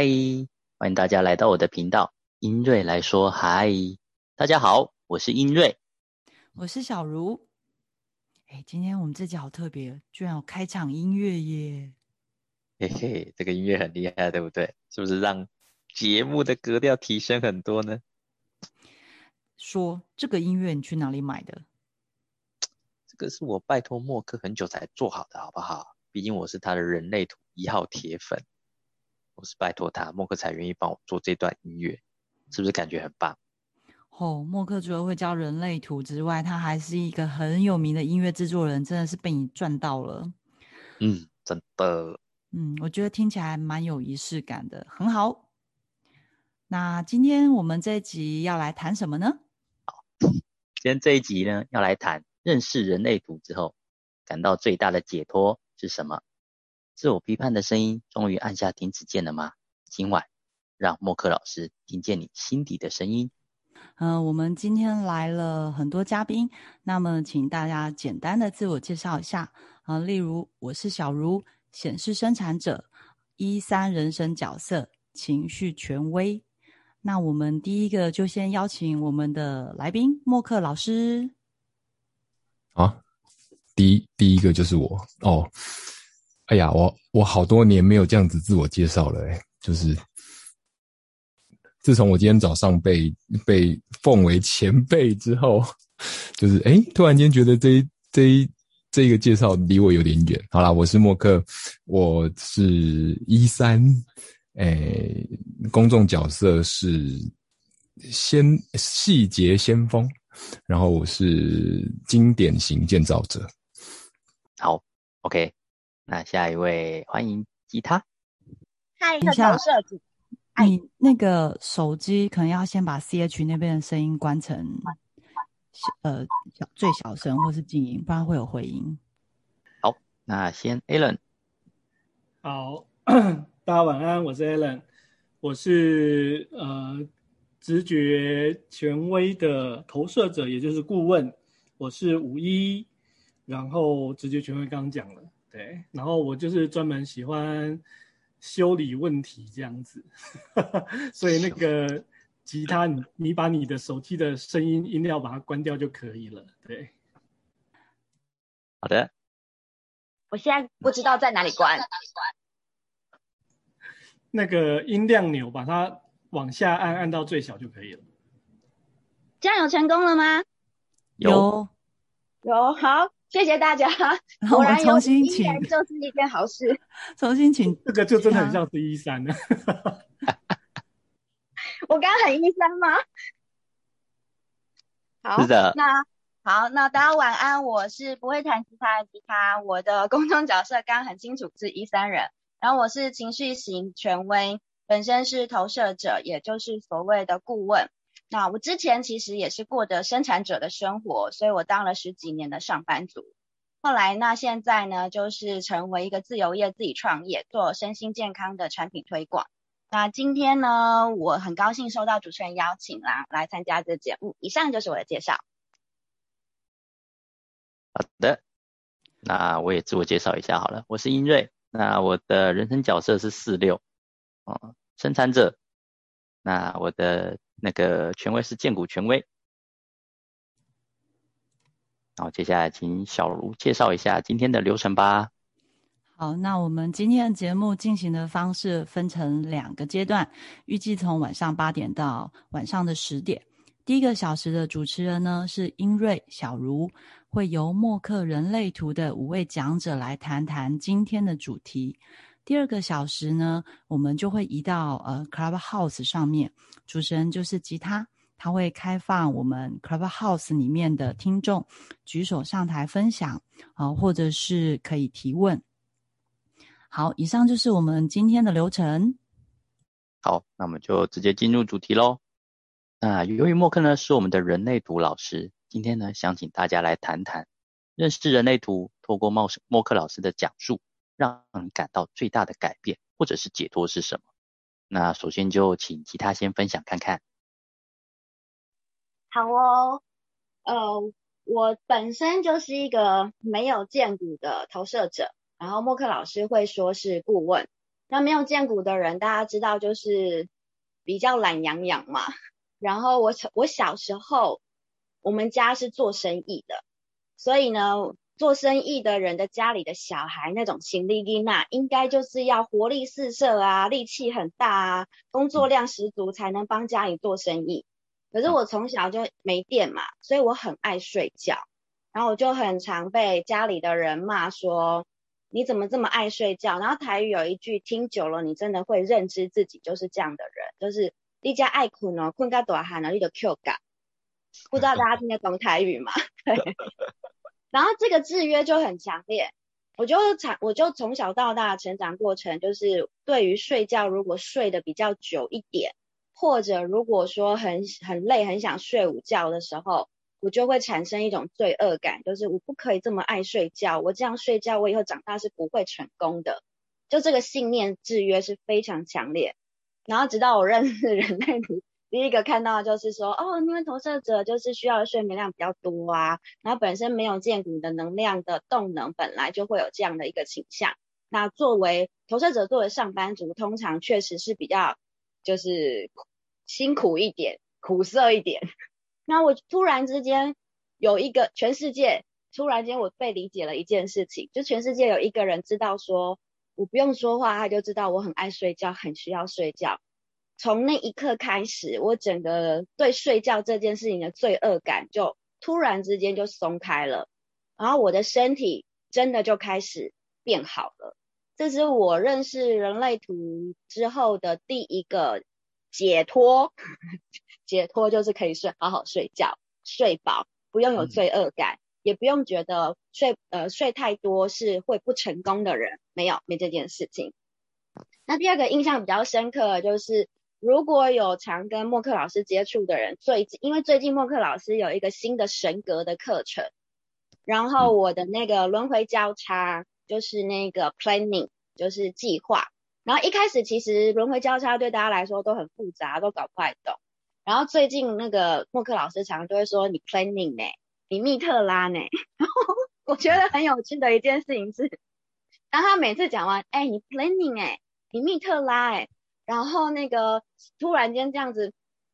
嗨，欢迎大家来到我的频道，英瑞来说嗨。大家好，我是英瑞，我是小茹。哎，今天我们这集好特别，居然有开场音乐耶！嘿嘿，这个音乐很厉害，对不对？是不是让节目的格调提升很多呢？说这个音乐你去哪里买的？这个是我拜托默克很久才做好的，好不好？毕竟我是他的人类图一号铁粉。我是拜托他，默克才愿意帮我做这段音乐，是不是感觉很棒？哦，默克除了会教人类图之外，他还是一个很有名的音乐制作人，真的是被你赚到了。嗯，真的。嗯，我觉得听起来蛮有仪式感的，很好。那今天我们这一集要来谈什么呢？好，今天这一集呢，要来谈认识人类图之后，感到最大的解脱是什么？自我批判的声音终于按下停止键了吗？今晚让默克老师听见你心底的声音。嗯，我们今天来了很多嘉宾，那么请大家简单的自我介绍一下啊，例如我是小茹，显示生产者，一三人生角色，情绪权威。那我们第一个就先邀请我们的来宾默克老师。啊，第一第一个就是我哦。哎呀，我我好多年没有这样子自我介绍了，哎，就是自从我今天早上被被奉为前辈之后，就是哎，突然间觉得这这这一个介绍离我有点远。好啦，我是默克，我是一三，哎，公众角色是先细节先锋，然后我是经典型建造者。好，OK。那下一位，欢迎吉他。嗨，投射组。你那个手机可能要先把 C H 那边的声音关成，呃，小最小声或是静音，不然会有回音。好，那先 Alan。好，大家晚安，我是 Alan，我是呃直觉权威的投射者，也就是顾问。我是五一，然后直觉权威刚刚讲了。对，然后我就是专门喜欢修理问题这样子，所以那个吉他，你你把你的手机的声音音量把它关掉就可以了。对，好的。我现在不知道在哪里关。那个音量钮把它往下按，按到最小就可以了。这样有成功了吗？有，有，好。谢谢大家。我们重新请，就是一件好事。重新请，这个就真的很像是一三了。我刚刚很一三吗？好，是的。那好，那大家晚安。我是不会弹吉他的吉他，我的公众角色刚刚很清楚是一三人。然后我是情绪型权威，本身是投射者，也就是所谓的顾问。那我之前其实也是过着生产者的生活，所以我当了十几年的上班族。后来那现在呢，就是成为一个自由业，自己创业，做身心健康的产品推广。那今天呢，我很高兴收到主持人邀请啦，来参加这节目。以上就是我的介绍。好的，那我也自我介绍一下好了，我是英瑞，那我的人生角色是四六，哦，生产者。那我的。那个权威是建股权威，然后接下来请小茹介绍一下今天的流程吧。好，那我们今天的节目进行的方式分成两个阶段，预计从晚上八点到晚上的十点。第一个小时的主持人呢是英瑞、小茹，会由默克人类图的五位讲者来谈谈今天的主题。第二个小时呢，我们就会移到呃 Clubhouse 上面，主持人就是吉他，他会开放我们 Clubhouse 里面的听众举手上台分享啊，或者是可以提问。好，以上就是我们今天的流程。好，那我们就直接进入主题喽。那由于默克呢是我们的人类图老师，今天呢想请大家来谈谈认识人类图，透过默默克老师的讲述。让你感到最大的改变或者是解脱是什么？那首先就请吉他先分享看看。好哦，呃，我本身就是一个没有见骨的投射者，然后默克老师会说是顾问。那没有见骨的人，大家知道就是比较懒洋洋嘛。然后我小我小时候，我们家是做生意的，所以呢，做生意的人的家里的小孩那种心力力那，应该就是要活力四射啊，力气很大啊，工作量十足才能帮家里做生意。可是我从小就没电嘛，所以我很爱睡觉，然后我就很常被家里的人骂说。你怎么这么爱睡觉？然后台语有一句听久了，你真的会认知自己就是这样的人，就是一家爱困哦，困个多喊了一个 Q 感，不知道大家听得懂台语吗？对。然后这个制约就很强烈，我就长，我就从小到大成长过程，就是对于睡觉，如果睡得比较久一点，或者如果说很很累，很想睡午觉的时候。我就会产生一种罪恶感，就是我不可以这么爱睡觉，我这样睡觉，我以后长大是不会成功的。就这个信念制约是非常强烈。然后直到我认识人类图，第一个看到就是说，哦，因为投射者就是需要的睡眠量比较多啊，然后本身没有见骨的能量的动能，本来就会有这样的一个倾向。那作为投射者，作为上班族，通常确实是比较就是辛苦一点，苦涩一点。那我突然之间有一个全世界，突然间我被理解了一件事情，就全世界有一个人知道说，我不用说话，他就知道我很爱睡觉，很需要睡觉。从那一刻开始，我整个对睡觉这件事情的罪恶感就突然之间就松开了，然后我的身体真的就开始变好了。这是我认识人类图之后的第一个解脱。解脱就是可以睡，好好睡觉，睡饱，不用有罪恶感，也不用觉得睡呃睡太多是会不成功的人，没有没这件事情。那第二个印象比较深刻就是，如果有常跟默克老师接触的人，最近因为最近默克老师有一个新的神格的课程，然后我的那个轮回交叉就是那个 planning 就是计划，然后一开始其实轮回交叉对大家来说都很复杂，都搞不太懂。然后最近那个默克老师常常都会说你 planning 呢，你密特拉呢。然后我觉得很有趣的一件事情是，当他每次讲完，哎，你 planning 哎，你密特拉哎，然后那个突然间这样子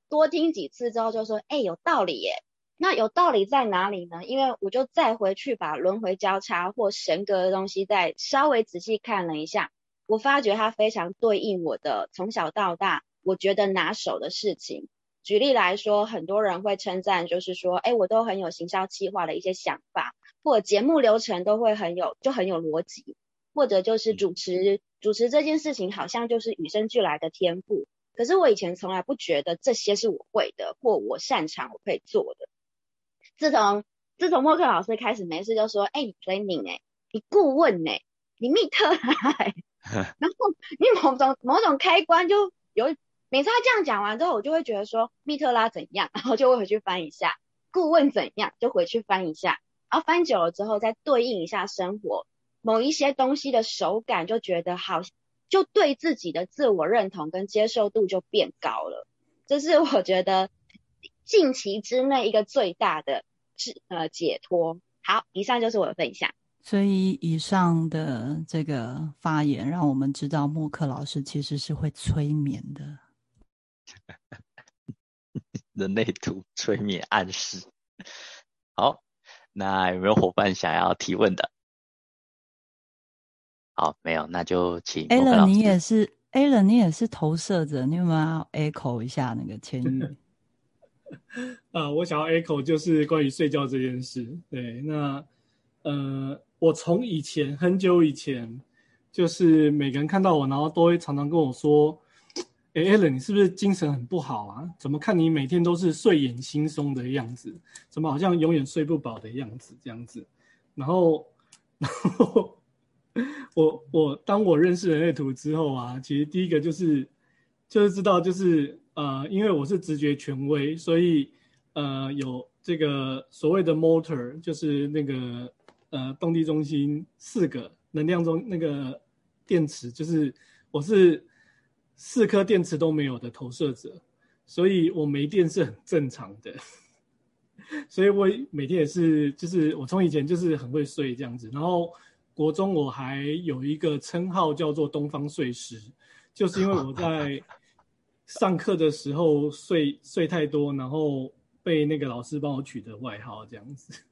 多听几次之后，就说，哎，有道理耶。那有道理在哪里呢？因为我就再回去把轮回交叉或神格的东西再稍微仔细看了一下，我发觉它非常对应我的从小到大我觉得拿手的事情。举例来说，很多人会称赞，就是说，哎，我都很有行销计划的一些想法，或者节目流程都会很有，就很有逻辑，或者就是主持主持这件事情，好像就是与生俱来的天赋。可是我以前从来不觉得这些是我会的，或我擅长，我可以做的。自从自从默克老师开始没事就说，哎，你 planning 哎，你顾问哎，你密特来，然后你某种某种开关就有。每次他这样讲完之后，我就会觉得说密特拉怎样，然后就会回去翻一下顾问怎样，就回去翻一下，然后翻久了之后再对应一下生活某一些东西的手感，就觉得好，就对自己的自我认同跟接受度就变高了。这是我觉得近期之内一个最大的是呃解脱。好，以上就是我的分享。所以以上的这个发言，让我们知道默克老师其实是会催眠的。人类图催眠暗示，好，那有没有伙伴想要提问的？好，没有，那就请。a l n 你也是 a l n 你也是投射者，你有没有要 echo 一下那个签 语？啊，我想要 echo 就是关于睡觉这件事。对，那呃，我从以前很久以前，就是每个人看到我，然后都会常常跟我说。哎，Allen，你是不是精神很不好啊？怎么看你每天都是睡眼惺忪的样子？怎么好像永远睡不饱的样子？这样子，然后，然后，我我当我认识人类图之后啊，其实第一个就是就是知道就是呃，因为我是直觉权威，所以呃有这个所谓的 motor，就是那个呃动力中心四个能量中那个电池，就是我是。四颗电池都没有的投射者，所以我没电是很正常的。所以我每天也是，就是我从以前就是很会睡这样子，然后国中我还有一个称号叫做东方睡狮，就是因为我在上课的时候睡睡太多，然后被那个老师帮我取的外号这样子。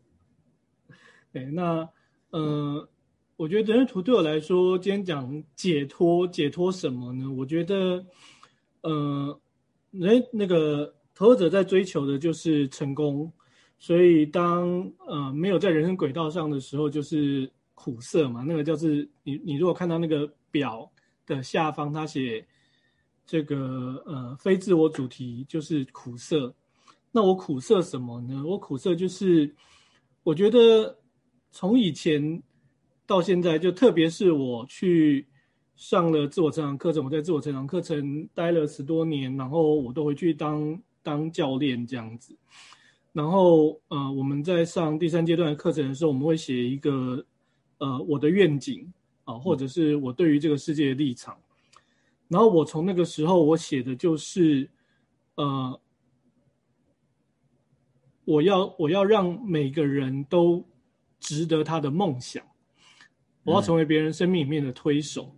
对，那呃，我觉得人类图对我来说，今天讲解脱，解脱什么呢？我觉得，呃，人那个投资者在追求的就是成功，所以当呃没有在人生轨道上的时候，就是苦涩嘛。那个叫是你你如果看到那个表的下方，他写这个呃非自我主题就是苦涩。那我苦涩什么呢？我苦涩就是我觉得从以前到现在，就特别是我去上了自我成长课程，我在自我成长课程待了十多年，然后我都回去当当教练这样子。然后呃，我们在上第三阶段的课程的时候，我们会写一个呃我的愿景啊，或者是我对于这个世界的立场。然后我从那个时候我写的就是呃。我要我要让每个人都值得他的梦想，我要成为别人生命里面的推手。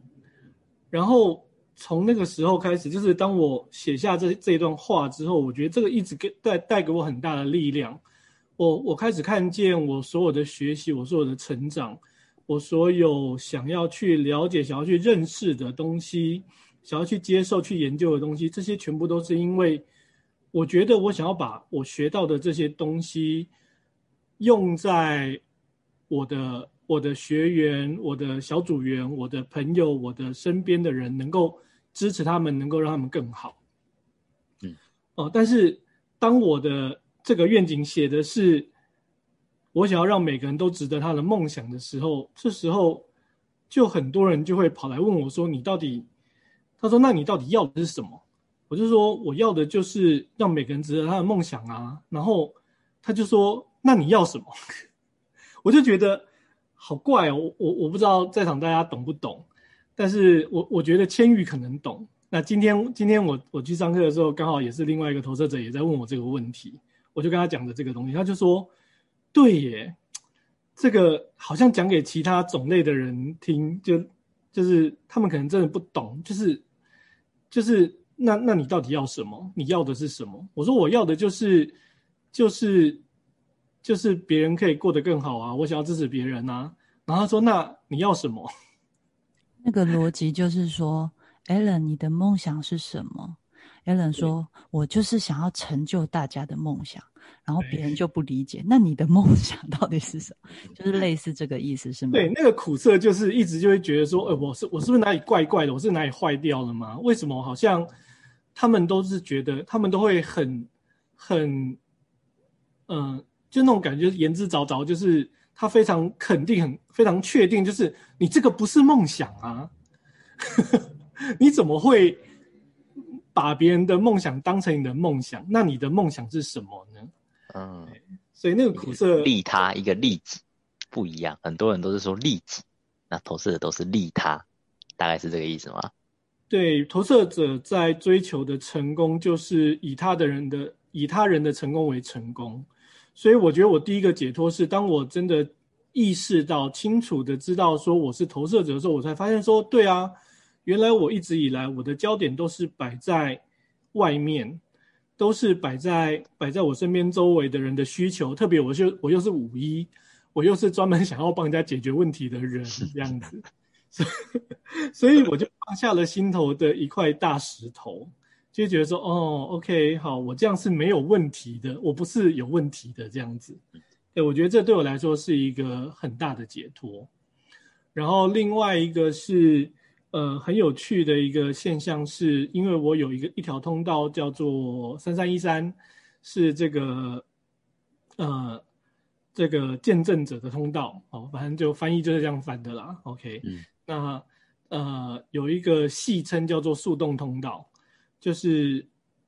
然后从那个时候开始，就是当我写下这这一段话之后，我觉得这个一直给带带给我很大的力量。我我开始看见我所有的学习，我所有的成长，我所有想要去了解、想要去认识的东西，想要去接受、去研究的东西，这些全部都是因为。我觉得我想要把我学到的这些东西用在我的我的学员、我的小组员、我的朋友、我的身边的人，能够支持他们，能够让他们更好。嗯，哦，但是当我的这个愿景写的是我想要让每个人都值得他的梦想的时候，这时候就很多人就会跑来问我说：“你到底？”他说：“那你到底要的是什么？”我就说我要的就是让每个人值得他的梦想啊，然后他就说那你要什么？我就觉得好怪哦，我我我不知道在场大家懂不懂，但是我我觉得千玉可能懂。那今天今天我我去上课的时候，刚好也是另外一个投射者也在问我这个问题，我就跟他讲的这个东西，他就说对耶，这个好像讲给其他种类的人听，就就是他们可能真的不懂，就是就是。那那你到底要什么？你要的是什么？我说我要的就是，就是就是别人可以过得更好啊！我想要支持别人啊！然后他说：“那你要什么？” 那个逻辑就是说，Allen，你的梦想是什么？Allen 说：“我就是想要成就大家的梦想。”然后别人就不理解，那你的梦想 到底是什么？就是类似这个意思，是吗？对，那个苦涩就是一直就会觉得说，呃，我是我是不是哪里怪怪的？我是哪里坏掉了吗？为什么好像他们都是觉得，他们都会很很，嗯，就那种感觉言之凿凿，就是他非常肯定、很非常确定，就是你这个不是梦想啊，你怎么会把别人的梦想当成你的梦想？那你的梦想是什么呢？嗯，所以那个苦涩利他一个利己不一样，很多人都是说利己，那投射者都是利他，大概是这个意思吗？对，投射者在追求的成功就是以他的人的以他人的成功为成功，所以我觉得我第一个解脱是当我真的意识到清楚的知道说我是投射者的时候，我才发现说对啊，原来我一直以来我的焦点都是摆在外面。都是摆在摆在我身边周围的人的需求，特别我就我又是五一，我又是专门想要帮人家解决问题的人，这样子，所 以所以我就放下了心头的一块大石头，就觉得说，哦，OK，好，我这样是没有问题的，我不是有问题的这样子，对，我觉得这对我来说是一个很大的解脱。然后另外一个是。呃，很有趣的一个现象是，因为我有一个一条通道叫做三三一三，是这个呃这个见证者的通道哦，反正就翻译就是这样翻的啦。OK，那呃有一个戏称叫做速动通道，就是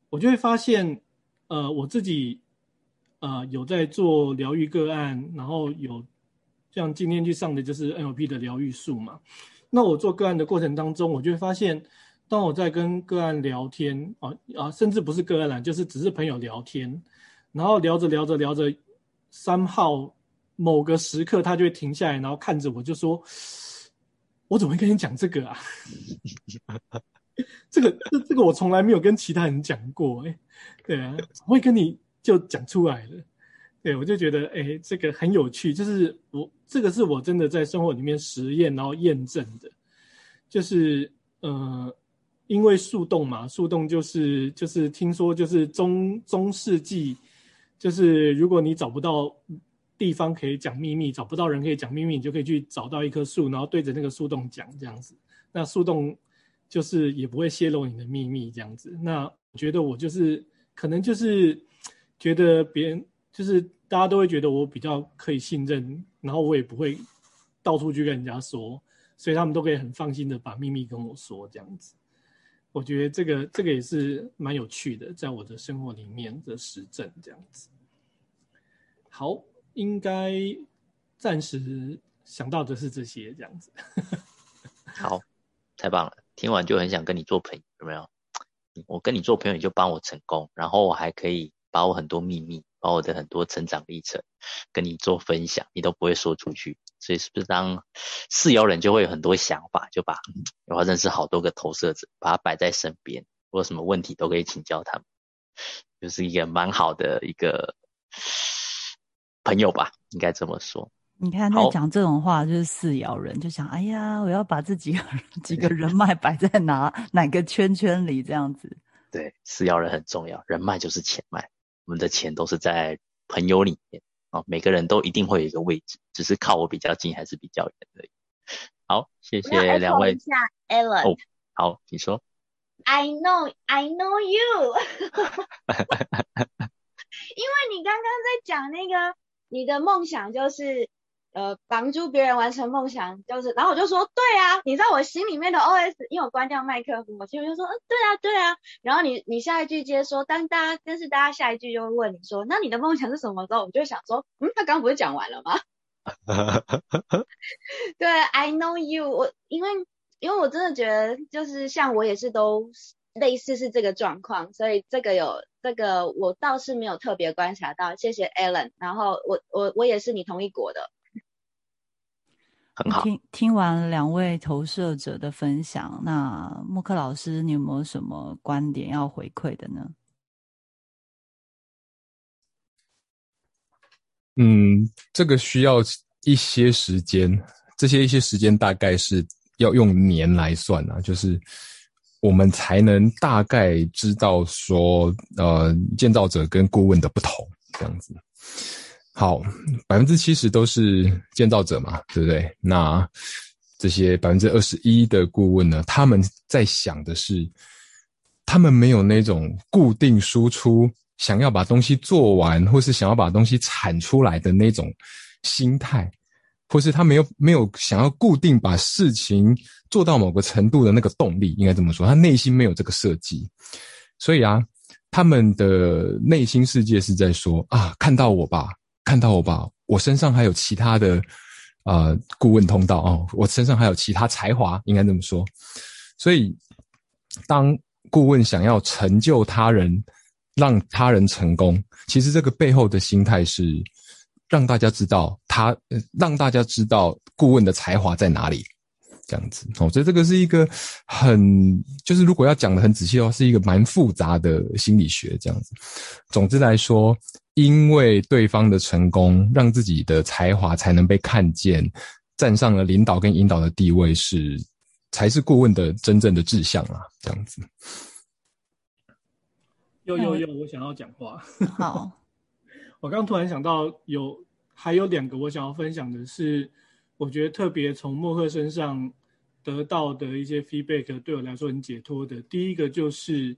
我就会发现，呃我自己呃有在做疗愈个案，然后有像今天去上的就是 NLP 的疗愈术嘛。那我做个案的过程当中，我就会发现，当我在跟个案聊天啊啊，甚至不是个案啦，就是只是朋友聊天，然后聊着聊着聊着，三号某个时刻，他就会停下来，然后看着我，就说：“我怎么会跟你讲这个啊？这个这这个我从来没有跟其他人讲过，哎，对啊，我会跟你就讲出来了。对我就觉得，哎，这个很有趣，就是我这个是我真的在生活里面实验然后验证的，就是呃，因为树洞嘛，树洞就是就是听说就是中中世纪，就是如果你找不到。地方可以讲秘密，找不到人可以讲秘密，你就可以去找到一棵树，然后对着那个树洞讲这样子。那树洞就是也不会泄露你的秘密这样子。那我觉得我就是可能就是觉得别人就是大家都会觉得我比较可以信任，然后我也不会到处去跟人家说，所以他们都可以很放心的把秘密跟我说这样子。我觉得这个这个也是蛮有趣的，在我的生活里面的实证这样子。好。应该暂时想到的是这些，这样子。好，太棒了！听完就很想跟你做朋友，有没有？我跟你做朋友，你就帮我成功，然后我还可以把我很多秘密，把我的很多成长历程跟你做分享，你都不会说出去。所以是不是当四爻人就会有很多想法，就把我要认识好多个投射者，把他摆在身边，我有什么问题都可以请教他们，就是一个蛮好的一个。朋友吧，应该这么说。你看，他讲这种话，就是四爻人就想：哎呀，我要把这几个几个人脉摆在哪哪个圈圈里，这样子。对，四爻人很重要，人脉就是钱脉。我们的钱都是在朋友里面啊，每个人都一定会有一个位置，只是靠我比较近还是比较远而已。好，谢谢两位。下 Ellen。哦，好，你说。I know, I know you。因为你刚刚在讲那个。你的梦想就是呃帮助别人完成梦想，就是，然后我就说对啊，你知道我心里面的 OS，因为我关掉麦克风，我心里就说嗯对啊对啊，然后你你下一句接说，当大家但是大家下一句就会问你说，那你的梦想是什么？时候我就想说，嗯，他刚刚不是讲完了吗？对，I know you，我因为因为我真的觉得就是像我也是都。类似是这个状况，所以这个有这个我倒是没有特别观察到。谢谢 Alan，然后我我我也是你同一国的，很好。听听完两位投射者的分享，那默克老师，你有没有什么观点要回馈的呢？嗯，这个需要一些时间，这些一些时间大概是要用年来算啊，就是。我们才能大概知道说，呃，建造者跟顾问的不同这样子。好，百分之七十都是建造者嘛，对不对？那这些百分之二十一的顾问呢？他们在想的是，他们没有那种固定输出，想要把东西做完，或是想要把东西产出来的那种心态。或是他没有没有想要固定把事情做到某个程度的那个动力，应该这么说，他内心没有这个设计，所以啊，他们的内心世界是在说啊，看到我吧，看到我吧，我身上还有其他的啊顾问通道哦，我身上还有其他才华，应该这么说。所以，当顾问想要成就他人，让他人成功，其实这个背后的心态是。让大家知道他，让大家知道顾问的才华在哪里，这样子。我觉得这个是一个很，就是如果要讲的很仔细的话，是一个蛮复杂的心理学这样子。总之来说，因为对方的成功，让自己的才华才能被看见，站上了领导跟引导的地位，是才是顾问的真正的志向啊，这样子。又又又，我想要讲话。好。我刚突然想到，有还有两个我想要分享的是，我觉得特别从默克身上得到的一些 feedback，对我来说很解脱的。第一个就是，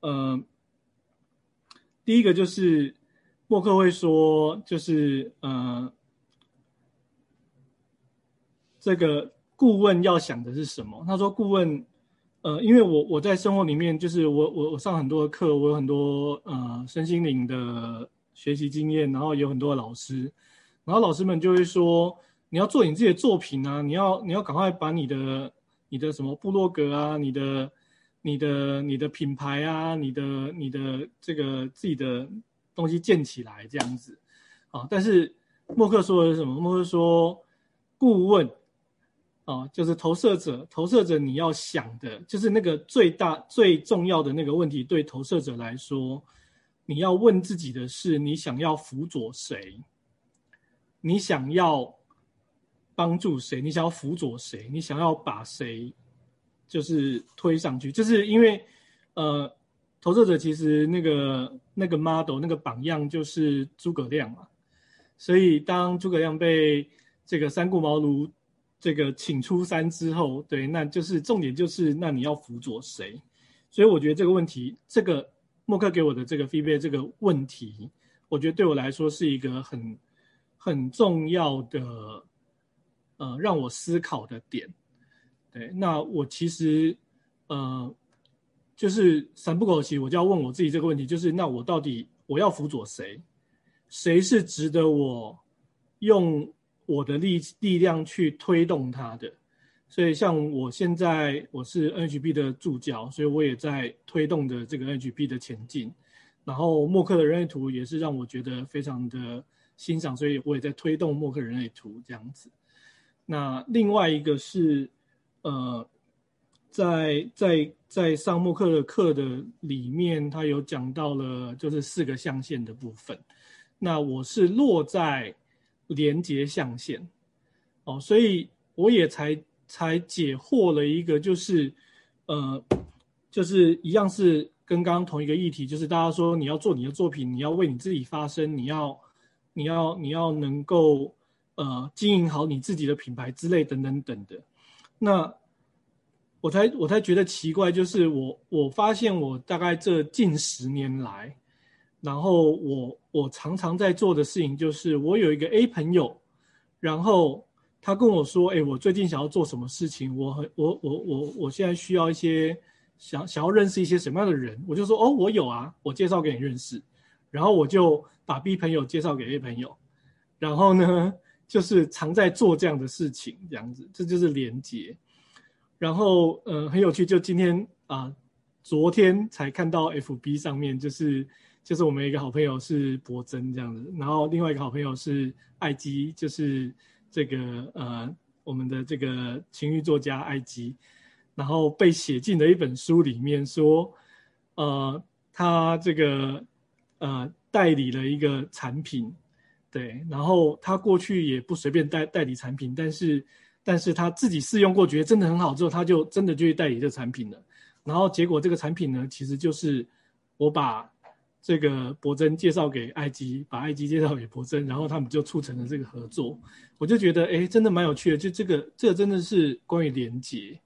呃，第一个就是默克会说，就是呃，这个顾问要想的是什么？他说，顾问，呃，因为我我在生活里面，就是我我我上很多的课，我有很多呃身心灵的。学习经验，然后有很多老师，然后老师们就会说，你要做你自己的作品啊，你要你要赶快把你的你的什么部落格啊，你的你的你的品牌啊，你的你的这个自己的东西建起来这样子啊。但是默克说的是什么？默克说，顾问啊，就是投射者，投射者你要想的，就是那个最大最重要的那个问题，对投射者来说，你要问自己的是，你想要辅佐谁？你想要帮助谁？你想要辅佐谁？你想要把谁就是推上去？就是因为呃，投射者其实那个那个 model 那个榜样就是诸葛亮嘛。所以，当诸葛亮被这个三顾茅庐这个请出山之后，对，那就是重点就是，那你要辅佐谁？所以，我觉得这个问题，这个默克给我的这个 feedback 这个问题，我觉得对我来说是一个很很重要的，呃，让我思考的点。对，那我其实，呃，就是三不口气，我就要问我自己这个问题，就是那我到底我要辅佐谁？谁是值得我用我的力力量去推动他的？所以像我现在我是 NHB 的助教，所以我也在推动的这个 NHB 的前进。然后默克的人类图也是让我觉得非常的欣赏，所以我也在推动默克人类图这样子。那另外一个是呃，在在在上默克的课的里面，他有讲到了就是四个象限的部分。那我是落在连接象限，哦，所以我也才才解惑了一个，就是呃，就是一样是跟刚刚同一个议题，就是大家说你要做你的作品，你要为你自己发声，你要你要你要能够呃经营好你自己的品牌之类等等等的。那我才我才觉得奇怪，就是我我发现我大概这近十年来。然后我我常常在做的事情就是，我有一个 A 朋友，然后他跟我说，哎，我最近想要做什么事情，我很我我我我现在需要一些想想要认识一些什么样的人，我就说，哦，我有啊，我介绍给你认识，然后我就把 B 朋友介绍给 A 朋友，然后呢，就是常在做这样的事情，这样子，这就是连接。然后，嗯，很有趣，就今天啊，昨天才看到 FB 上面就是。就是我们一个好朋友是博真这样子，然后另外一个好朋友是艾基，就是这个呃我们的这个情欲作家艾基，然后被写进了一本书里面，说呃他这个呃代理了一个产品，对，然后他过去也不随便代代理产品，但是但是他自己试用过，觉得真的很好之后，他就真的就去代理这个产品了，然后结果这个产品呢，其实就是我把。这个博真介绍给艾基，把艾基介绍给博真，然后他们就促成了这个合作。我就觉得，哎，真的蛮有趣的。就这个，这个真的是关于连接，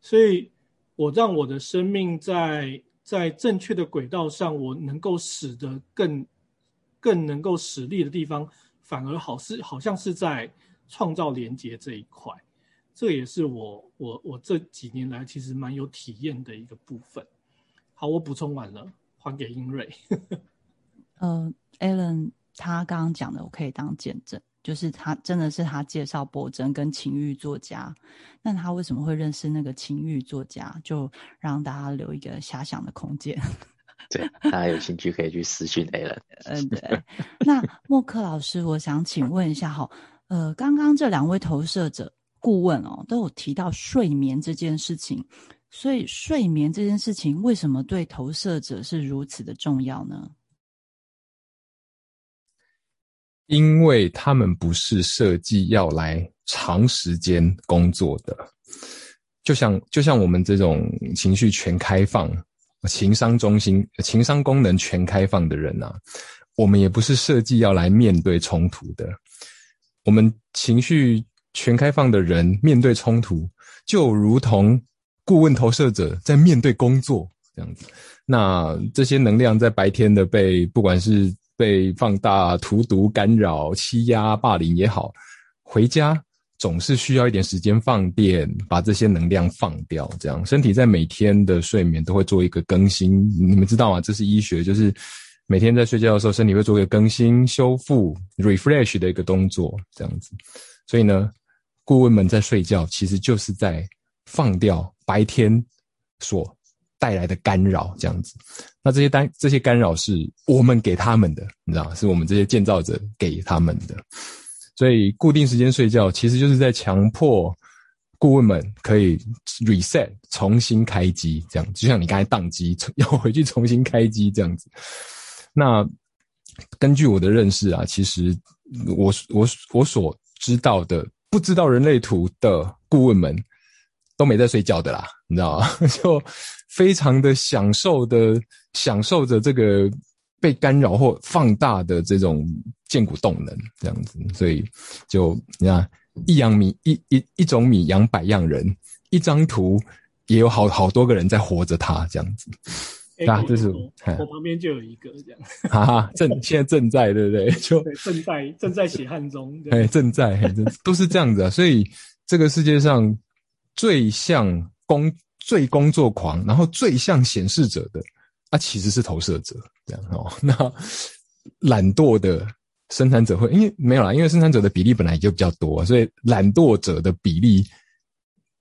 所以我让我的生命在在正确的轨道上，我能够使得更更能够使力的地方，反而好是好像是在创造连接这一块。这也是我我我这几年来其实蛮有体验的一个部分。好，我补充完了。还给英瑞。呃，Allen 他刚刚讲的，我可以当见证，就是他真的是他介绍博真跟情欲作家。那他为什么会认识那个情欲作家？就让大家留一个遐想的空间。对，大家有兴趣可以去私讯 Allen。嗯，对。那默克老师，我想请问一下哈，呃，刚刚这两位投射者顾问哦，都有提到睡眠这件事情。所以睡眠这件事情，为什么对投射者是如此的重要呢？因为他们不是设计要来长时间工作的，就像就像我们这种情绪全开放、情商中心、情商功能全开放的人呐，我们也不是设计要来面对冲突的。我们情绪全开放的人面对冲突，就如同。顾问投射者在面对工作这样子，那这些能量在白天的被不管是被放大、荼毒、干扰、欺压、霸凌也好，回家总是需要一点时间放电，把这些能量放掉。这样身体在每天的睡眠都会做一个更新，你们知道吗？这是医学，就是每天在睡觉的时候，身体会做一个更新、修复、refresh 的一个动作。这样子，所以呢，顾问们在睡觉其实就是在放掉。白天所带来的干扰，这样子。那这些单这些干扰是我们给他们的，你知道，是我们这些建造者给他们的。所以固定时间睡觉，其实就是在强迫顾问们可以 reset 重新开机，这样就像你刚才宕机，要回去重新开机这样子。那根据我的认识啊，其实我我我所知道的，不知道人类图的顾问们都没在睡觉的啦，你知道吗？就非常的享受的享受着这个被干扰或放大的这种建骨动能，这样子。所以就你看，一样米一一一种米养百样人，一张图也有好好多个人在活着，他这样子。啊，这是我旁边就有一个这样，哈哈，正现在正在，对不对？就正在正在血汗中，哎，正在，都是这样子啊。所以这个世界上最像工、最工作狂，然后最像显示者的，啊，其实是投射者这样哦。那懒惰的生产者会，因为没有啦，因为生产者的比例本来就比较多，所以懒惰者的比例，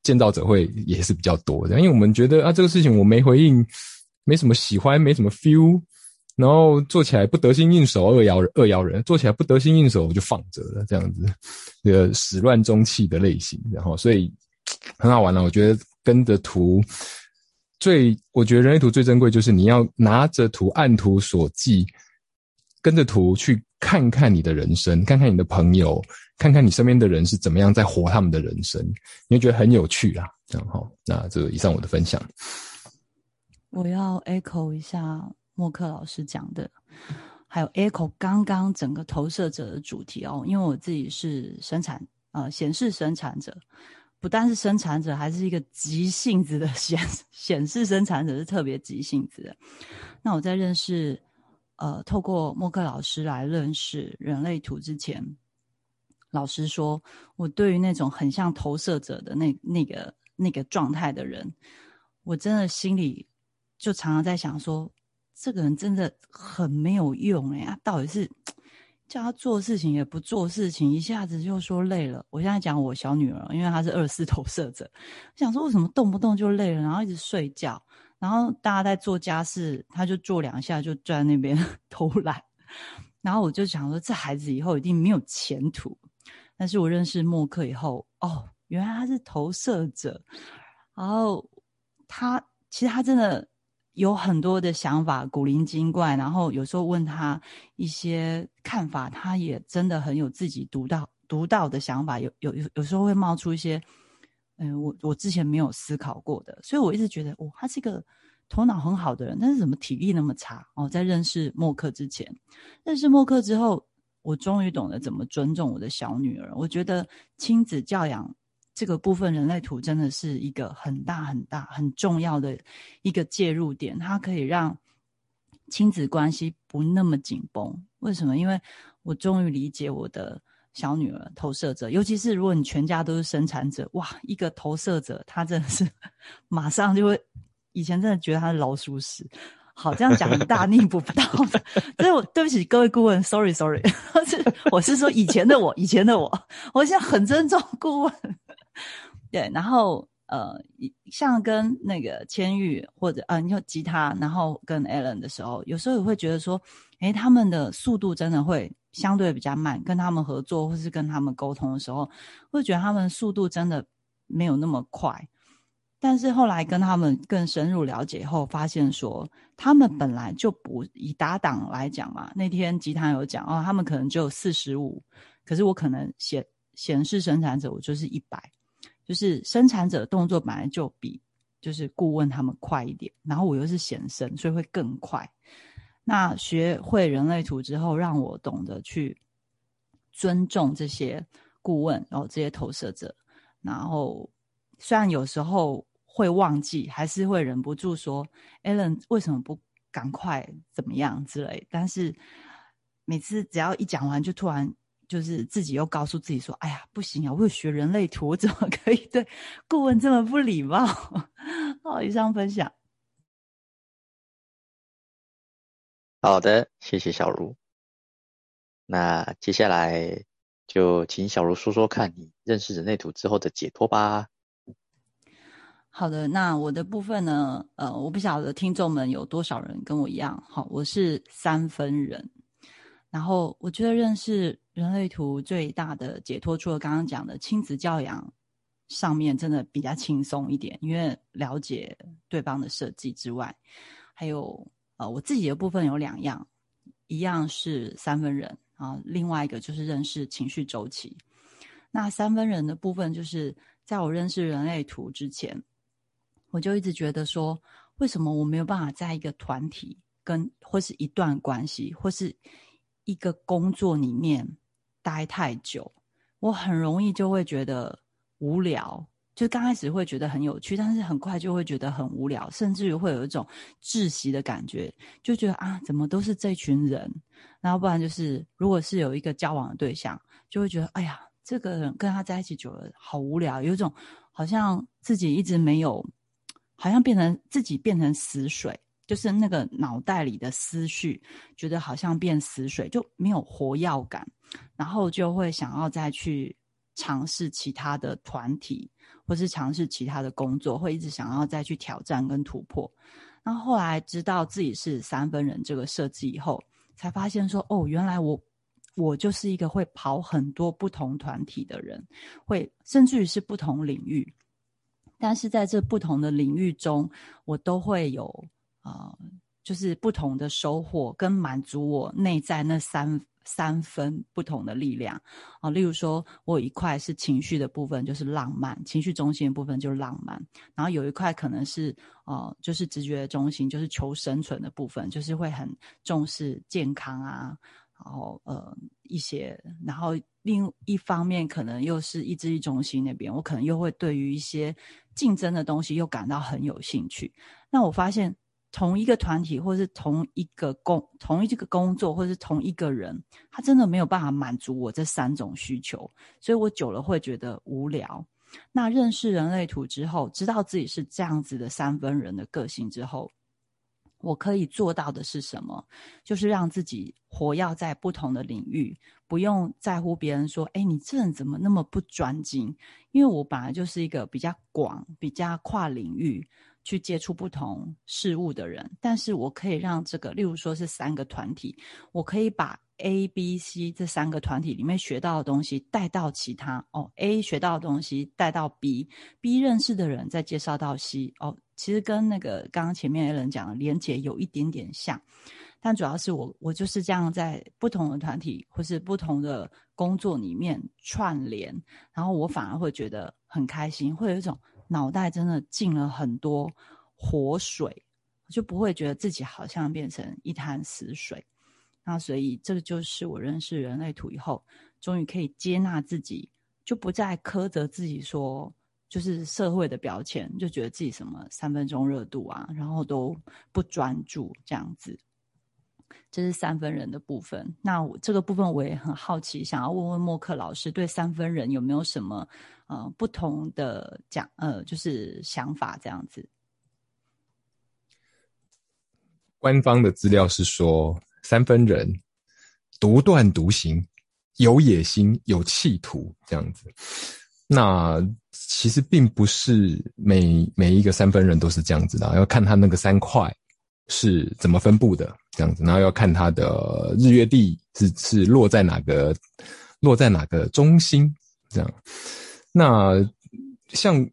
建造者会也是比较多的。因为我们觉得啊，这个事情我没回应。没什么喜欢，没什么 feel，然后做起来不得心应手，二爻二爻人做起来不得心应手，我就放着了，这样子，这个始乱终弃的类型，然后所以很好玩了。我觉得跟着图最，我觉得人类图最珍贵就是你要拿着图按图索骥，跟着图去看看你的人生，看看你的朋友，看看你身边的人是怎么样在活他们的人生，你会觉得很有趣啦。这样哈，那这以上我的分享。我要 echo 一下默克老师讲的，还有 echo 刚刚整个投射者的主题哦，因为我自己是生产呃显示生产者，不但是生产者，还是一个急性子的显 显示生产者是特别急性子的。那我在认识呃透过默克老师来认识人类图之前，老实说，我对于那种很像投射者的那那个那个状态的人，我真的心里。就常常在想说，这个人真的很没有用哎，他到底是叫他做事情也不做事情，一下子就说累了。我现在讲我小女儿，因为她是二四投射者，想说为什么动不动就累了，然后一直睡觉，然后大家在做家事，他就做两下就在那边 偷懒，然后我就想说，这孩子以后一定没有前途。但是我认识默克以后，哦，原来他是投射者，然后他其实他真的。有很多的想法，古灵精怪，然后有时候问他一些看法，他也真的很有自己独到独到的想法。有有有有时候会冒出一些，嗯，我我之前没有思考过的，所以我一直觉得，哦，他是一个头脑很好的人，但是怎么体力那么差？哦，在认识默克之前，认识默克之后，我终于懂得怎么尊重我的小女儿。我觉得亲子教养。这个部分人类图真的是一个很大很大很重要的一个介入点，它可以让亲子关系不那么紧绷。为什么？因为我终于理解我的小女儿投射者，尤其是如果你全家都是生产者，哇，一个投射者，他真的是马上就会，以前真的觉得他是老鼠屎。好，这样讲大 逆不道的。所以我对不起各位顾问，sorry sorry，是我是说以前的我，以前的我，我现在很尊重顾问。对，然后呃，像跟那个千玉或者啊，你说吉他，然后跟 Allen 的时候，有时候也会觉得说，诶，他们的速度真的会相对比较慢。跟他们合作或是跟他们沟通的时候，会觉得他们速度真的没有那么快。但是后来跟他们更深入了解后，发现说，他们本来就不以打档来讲嘛。那天吉他有讲哦，他们可能就四十五，可是我可能显显示生产者，我就是一百。就是生产者动作本来就比就是顾问他们快一点，然后我又是显生，所以会更快。那学会人类图之后，让我懂得去尊重这些顾问，然后这些投射者。然后虽然有时候会忘记，还是会忍不住说：“Allen 为什么不赶快怎么样之类？”但是每次只要一讲完，就突然。就是自己又告诉自己说：“哎呀，不行啊！我有学人类图，我怎么可以对顾问这么不礼貌？” 好，以上分享。好的，谢谢小茹。那接下来就请小茹说说看你认识人类图之后的解脱吧。好的，那我的部分呢？呃，我不晓得听众们有多少人跟我一样，好，我是三分人。然后我觉得认识人类图最大的解脱，除了刚刚讲的亲子教养上面真的比较轻松一点，因为了解对方的设计之外，还有呃我自己的部分有两样，一样是三分人啊，另外一个就是认识情绪周期。那三分人的部分，就是在我认识人类图之前。我就一直觉得说，为什么我没有办法在一个团体跟或是一段关系或是一个工作里面待太久？我很容易就会觉得无聊，就刚开始会觉得很有趣，但是很快就会觉得很无聊，甚至于会有一种窒息的感觉，就觉得啊，怎么都是这群人？然后不然就是，如果是有一个交往的对象，就会觉得哎呀，这个人跟他在一起久了好无聊，有一种好像自己一直没有。好像变成自己变成死水，就是那个脑袋里的思绪，觉得好像变死水，就没有活药感，然后就会想要再去尝试其他的团体，或是尝试其他的工作，会一直想要再去挑战跟突破。那后来知道自己是三分人这个设计以后，才发现说，哦，原来我我就是一个会跑很多不同团体的人，会甚至于是不同领域。但是在这不同的领域中，我都会有啊，就是不同的收获跟满足我内在那三三分不同的力量啊。例如说，我有一块是情绪的部分，就是浪漫，情绪中心的部分就是浪漫。然后有一块可能是呃，就是直觉中心，就是求生存的部分，就是会很重视健康啊。然后呃一些，然后另一方面可能又是意志力中心那边，我可能又会对于一些竞争的东西又感到很有兴趣。那我发现同一个团体，或是同一个工，同一个工作，或是同一个人，他真的没有办法满足我这三种需求，所以我久了会觉得无聊。那认识人类图之后，知道自己是这样子的三分人的个性之后。我可以做到的是什么？就是让自己活跃在不同的领域，不用在乎别人说：“哎，你这人怎么那么不专精？”因为我本来就是一个比较广、比较跨领域去接触不同事物的人，但是我可以让这个，例如说是三个团体，我可以把。A、B、C 这三个团体里面学到的东西带到其他哦，A 学到的东西带到 B，B 认识的人再介绍到 C 哦，其实跟那个刚刚前面的人讲的连结有一点点像，但主要是我我就是这样在不同的团体或是不同的工作里面串联，然后我反而会觉得很开心，会有一种脑袋真的进了很多活水，就不会觉得自己好像变成一滩死水。那所以，这个就是我认识人类图以后，终于可以接纳自己，就不再苛责自己，说就是社会的标签，就觉得自己什么三分钟热度啊，然后都不专注这样子。这是三分人的部分。那我这个部分我也很好奇，想要问问默克老师，对三分人有没有什么呃不同的讲呃，就是想法这样子？官方的资料是说。三分人，独断独行，有野心，有企图，这样子。那其实并不是每每一个三分人都是这样子的，要看他那个三块是怎么分布的，这样子。然后要看它的日月地是是落在哪个落在哪个中心，这样。那像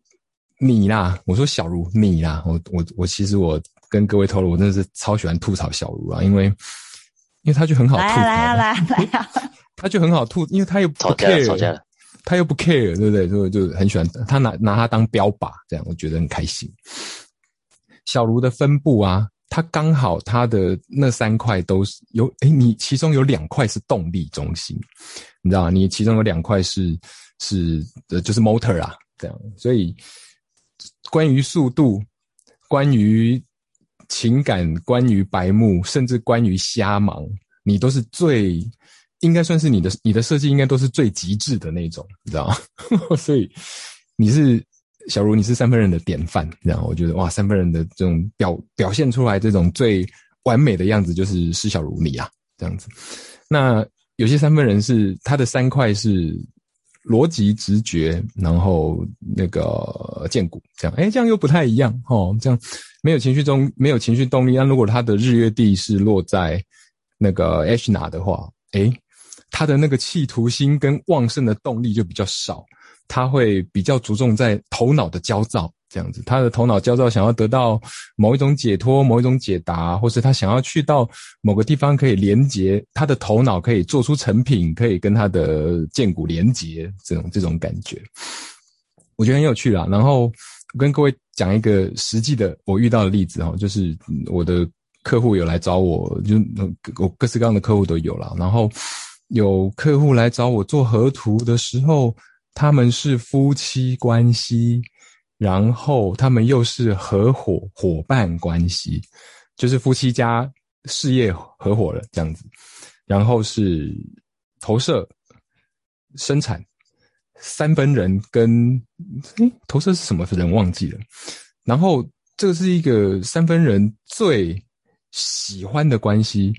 你啦，我说小茹你啦，我我我其实我跟各位透露，我真的是超喜欢吐槽小茹啊，因为。因为他就很好吐，来来来来呀，他就很好吐，因为他又不 care，他又不 care，对不对？就就很喜欢他拿拿他当标靶，这样我觉得很开心。小卢的分布啊，他刚好他的那三块都是有，哎，你其中有两块是动力中心，你知道你其中有两块是是呃，就是 motor 啊，这样，所以关于速度，关于。情感关于白目，甚至关于瞎忙，你都是最应该算是你的你的设计应该都是最极致的那种，你知道吗？所以你是小茹，你是三分人的典范，这样我觉得哇，三分人的这种表表现出来这种最完美的样子，就是施小茹你啊，这样子。那有些三分人是他的三块是逻辑、直觉，然后那个剑骨，这样，哎，这样又不太一样哦。这样没有情绪中没有情绪动力。那如果他的日月地是落在那个 H 拿的话，哎，他的那个企图心跟旺盛的动力就比较少，他会比较着重在头脑的焦躁。这样子，他的头脑焦躁，想要得到某一种解脱、某一种解答，或是他想要去到某个地方可以连接，他的头脑可以做出成品，可以跟他的剑骨连接，这种这种感觉，我觉得很有趣啦。然后跟各位讲一个实际的我遇到的例子哈，就是我的客户有来找我，就我各式各样的客户都有了。然后有客户来找我做合图的时候，他们是夫妻关系。然后他们又是合伙伙伴关系，就是夫妻家事业合伙了这样子。然后是投射、生产三分人跟投射是什么人忘记了。然后这是一个三分人最喜欢的关系，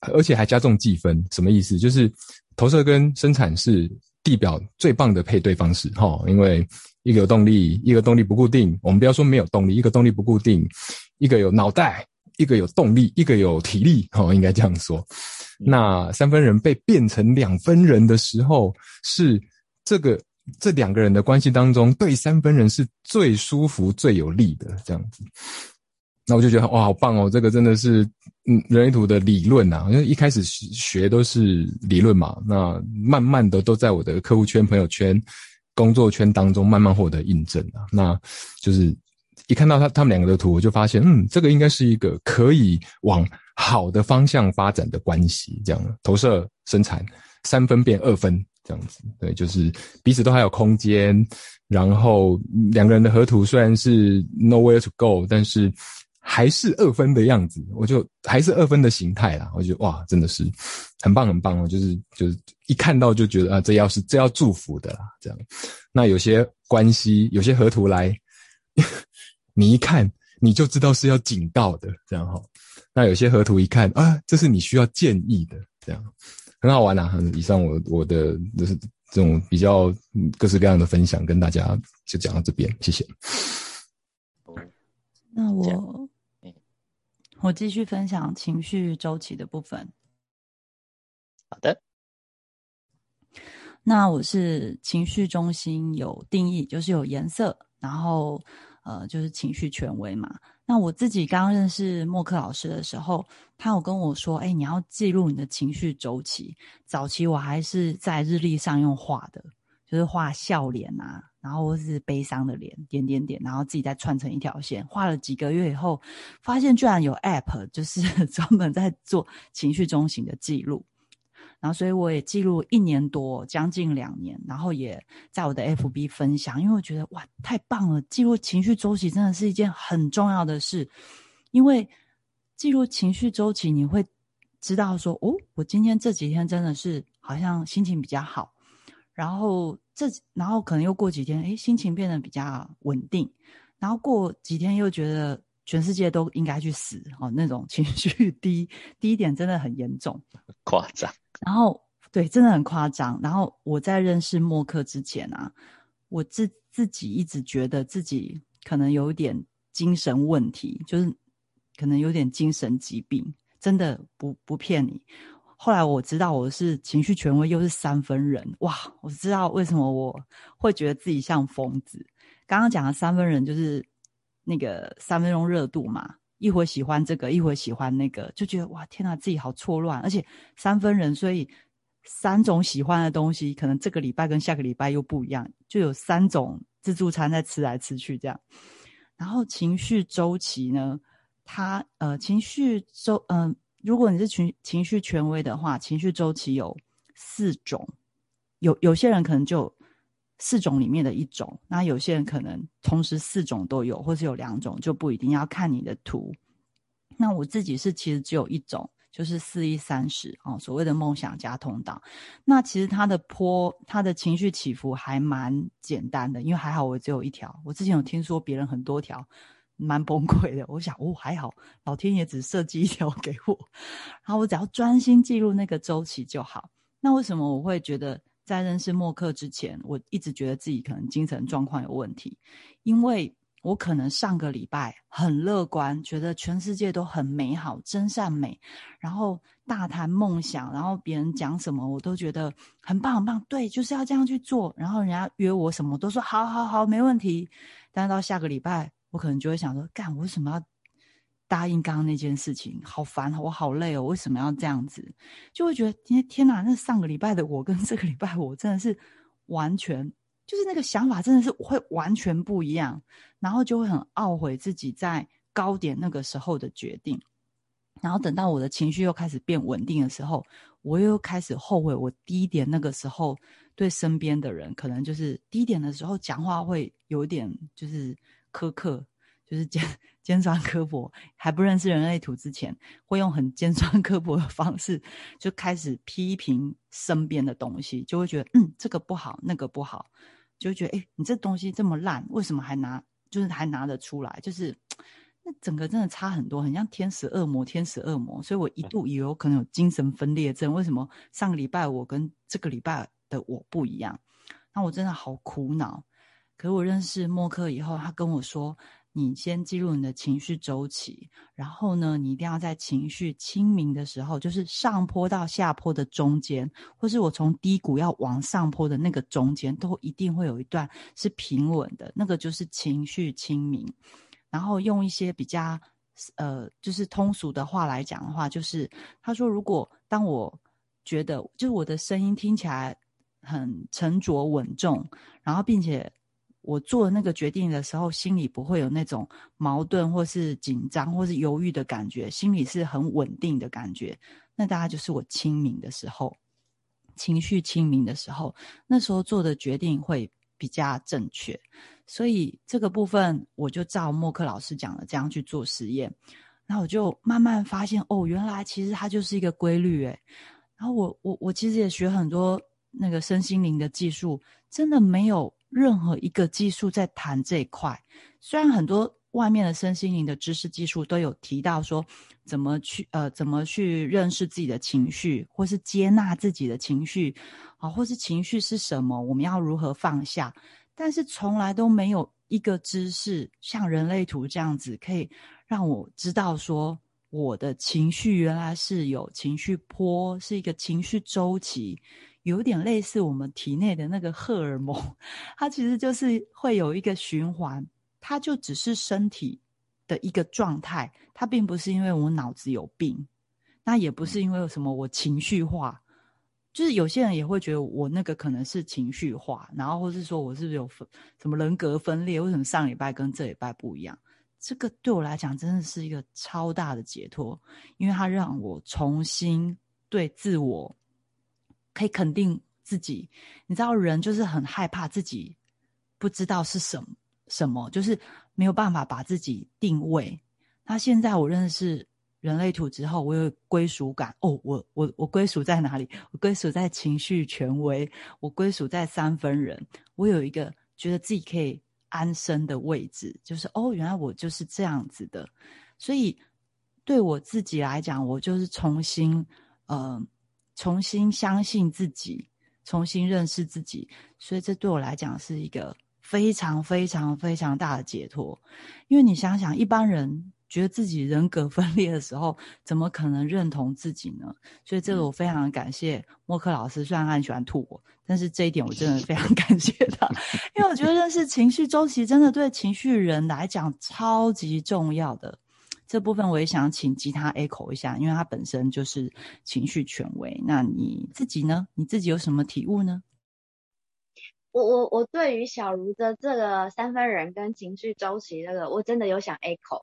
而且还加重计分。什么意思？就是投射跟生产是地表最棒的配对方式哈，因为。一个有动力，一个动力不固定。我们不要说没有动力，一个动力不固定，一个有脑袋，一个有动力，一个有体力。哦，应该这样说。那三分人被变成两分人的时候，是这个这两个人的关系当中，对三分人是最舒服、最有利的这样子。那我就觉得哇，好棒哦！这个真的是嗯，人类图的理论呐。因为一开始学都是理论嘛，那慢慢的都在我的客户圈、朋友圈。工作圈当中慢慢获得印证啊，那就是一看到他他们两个的图，我就发现，嗯，这个应该是一个可以往好的方向发展的关系。这样投射生产三分变二分这样子，对，就是彼此都还有空间。然后两个人的合图虽然是 nowhere to go，但是。还是二分的样子，我就还是二分的形态啦。我觉得哇，真的是很棒很棒哦！就是就是一看到就觉得啊，这要是这要祝福的啦，这样。那有些关系，有些河图来，你一看你就知道是要警告的，这样哈。那有些河图一看啊，这是你需要建议的，这样很好玩呐。以上我我的就是这种比较各式各样的分享，跟大家就讲到这边，谢谢。那我。我继续分享情绪周期的部分。好的，那我是情绪中心有定义，就是有颜色，然后呃，就是情绪权威嘛。那我自己刚认识默克老师的时候，他有跟我说：“哎，你要记录你的情绪周期。”早期我还是在日历上用画的，就是画笑脸啊。然后是悲伤的脸，点点点，然后自己再串成一条线。画了几个月以后，发现居然有 App，就是 专门在做情绪中型的记录。然后，所以我也记录一年多，将近两年。然后也在我的 FB 分享，因为我觉得哇，太棒了！记录情绪周期真的是一件很重要的事，因为记录情绪周期，你会知道说，哦，我今天这几天真的是好像心情比较好，然后。这然后可能又过几天，哎，心情变得比较稳定，然后过几天又觉得全世界都应该去死哦，那种情绪低低点真的很严重，夸张。然后对，真的很夸张。然后我在认识默克之前啊，我自自己一直觉得自己可能有点精神问题，就是可能有点精神疾病，真的不不骗你。后来我知道我是情绪权威，又是三分人，哇！我知道为什么我会觉得自己像疯子。刚刚讲的三分人就是那个三分钟热度嘛，一会喜欢这个，一会喜欢那个，就觉得哇，天哪，自己好错乱。而且三分人，所以三种喜欢的东西，可能这个礼拜跟下个礼拜又不一样，就有三种自助餐在吃来吃去这样。然后情绪周期呢，它呃，情绪周嗯。如果你是情情绪权威的话，情绪周期有四种，有有些人可能就四种里面的一种，那有些人可能同时四种都有，或是有两种，就不一定要看你的图。那我自己是其实只有一种，就是四一三十哦，所谓的梦想家通道。那其实它的坡，它的情绪起伏还蛮简单的，因为还好我只有一条。我之前有听说别人很多条。蛮崩溃的，我想哦还好，老天爷只设计一条给我，然后我只要专心记录那个周期就好。那为什么我会觉得在认识默克之前，我一直觉得自己可能精神状况有问题，因为我可能上个礼拜很乐观，觉得全世界都很美好、真善美，然后大谈梦想，然后别人讲什么我都觉得很棒很棒，对，就是要这样去做。然后人家约我什么都说好好好，没问题。但是到下个礼拜，我可能就会想说，干，我为什么要？答应刚刚那件事情，好烦，我好累哦，为什么要这样子？就会觉得天天哪，那上个礼拜的我跟这个礼拜我真的是完全就是那个想法真的是会完全不一样，然后就会很懊悔自己在高点那个时候的决定，然后等到我的情绪又开始变稳定的时候，我又开始后悔我低点那个时候对身边的人，可能就是低点的时候讲话会有点就是苛刻。就是尖 尖酸刻薄，还不认识人类图之前，会用很尖酸刻薄的方式就开始批评身边的东西，就会觉得嗯这个不好，那个不好，就会觉得哎你这东西这么烂，为什么还拿就是还拿得出来？就是那整个真的差很多，很像天使恶魔，天使恶魔。所以我一度以为我可能有精神分裂症。为什么上个礼拜我跟这个礼拜的我不一样？那我真的好苦恼。可我认识默克以后，他跟我说。你先记录你的情绪周期，然后呢，你一定要在情绪清明的时候，就是上坡到下坡的中间，或是我从低谷要往上坡的那个中间，都一定会有一段是平稳的，那个就是情绪清明。然后用一些比较呃，就是通俗的话来讲的话，就是他说，如果当我觉得就是我的声音听起来很沉着稳重，然后并且。我做那个决定的时候，心里不会有那种矛盾，或是紧张，或是犹豫的感觉，心里是很稳定的感觉。那大概就是我清明的时候，情绪清明的时候，那时候做的决定会比较正确。所以这个部分，我就照默克老师讲的这样去做实验，然后我就慢慢发现，哦，原来其实它就是一个规律，诶然后我我我其实也学很多那个身心灵的技术，真的没有。任何一个技术在谈这一块，虽然很多外面的身心灵的知识技术都有提到说怎么去呃怎么去认识自己的情绪，或是接纳自己的情绪，啊，或是情绪是什么，我们要如何放下，但是从来都没有一个知识像人类图这样子，可以让我知道说我的情绪原来是有情绪波，是一个情绪周期。有点类似我们体内的那个荷尔蒙，它其实就是会有一个循环，它就只是身体的一个状态，它并不是因为我脑子有病，那也不是因为什么我情绪化，就是有些人也会觉得我那个可能是情绪化，然后或是说我是不是有分什么人格分裂？为什么上礼拜跟这礼拜不一样？这个对我来讲真的是一个超大的解脱，因为它让我重新对自我。可以肯定自己，你知道人就是很害怕自己不知道是什么什么，就是没有办法把自己定位。那现在我认识人类图之后，我有归属感。哦，我我我归属在哪里？我归属在情绪权威，我归属在三分人。我有一个觉得自己可以安身的位置，就是哦，原来我就是这样子的。所以对我自己来讲，我就是重新嗯。重新相信自己，重新认识自己，所以这对我来讲是一个非常非常非常大的解脱。因为你想想，一般人觉得自己人格分裂的时候，怎么可能认同自己呢？所以这个我非常感谢默克老师，虽然他很喜欢吐我，但是这一点我真的非常 感谢他，因为我觉得认识情绪周期真的对情绪人来讲超级重要的。这部分我也想请吉他 echo 一下，因为他本身就是情绪权威。那你自己呢？你自己有什么体悟呢？我我我对于小茹的这个三分人跟情绪周期这个，我真的有想 echo。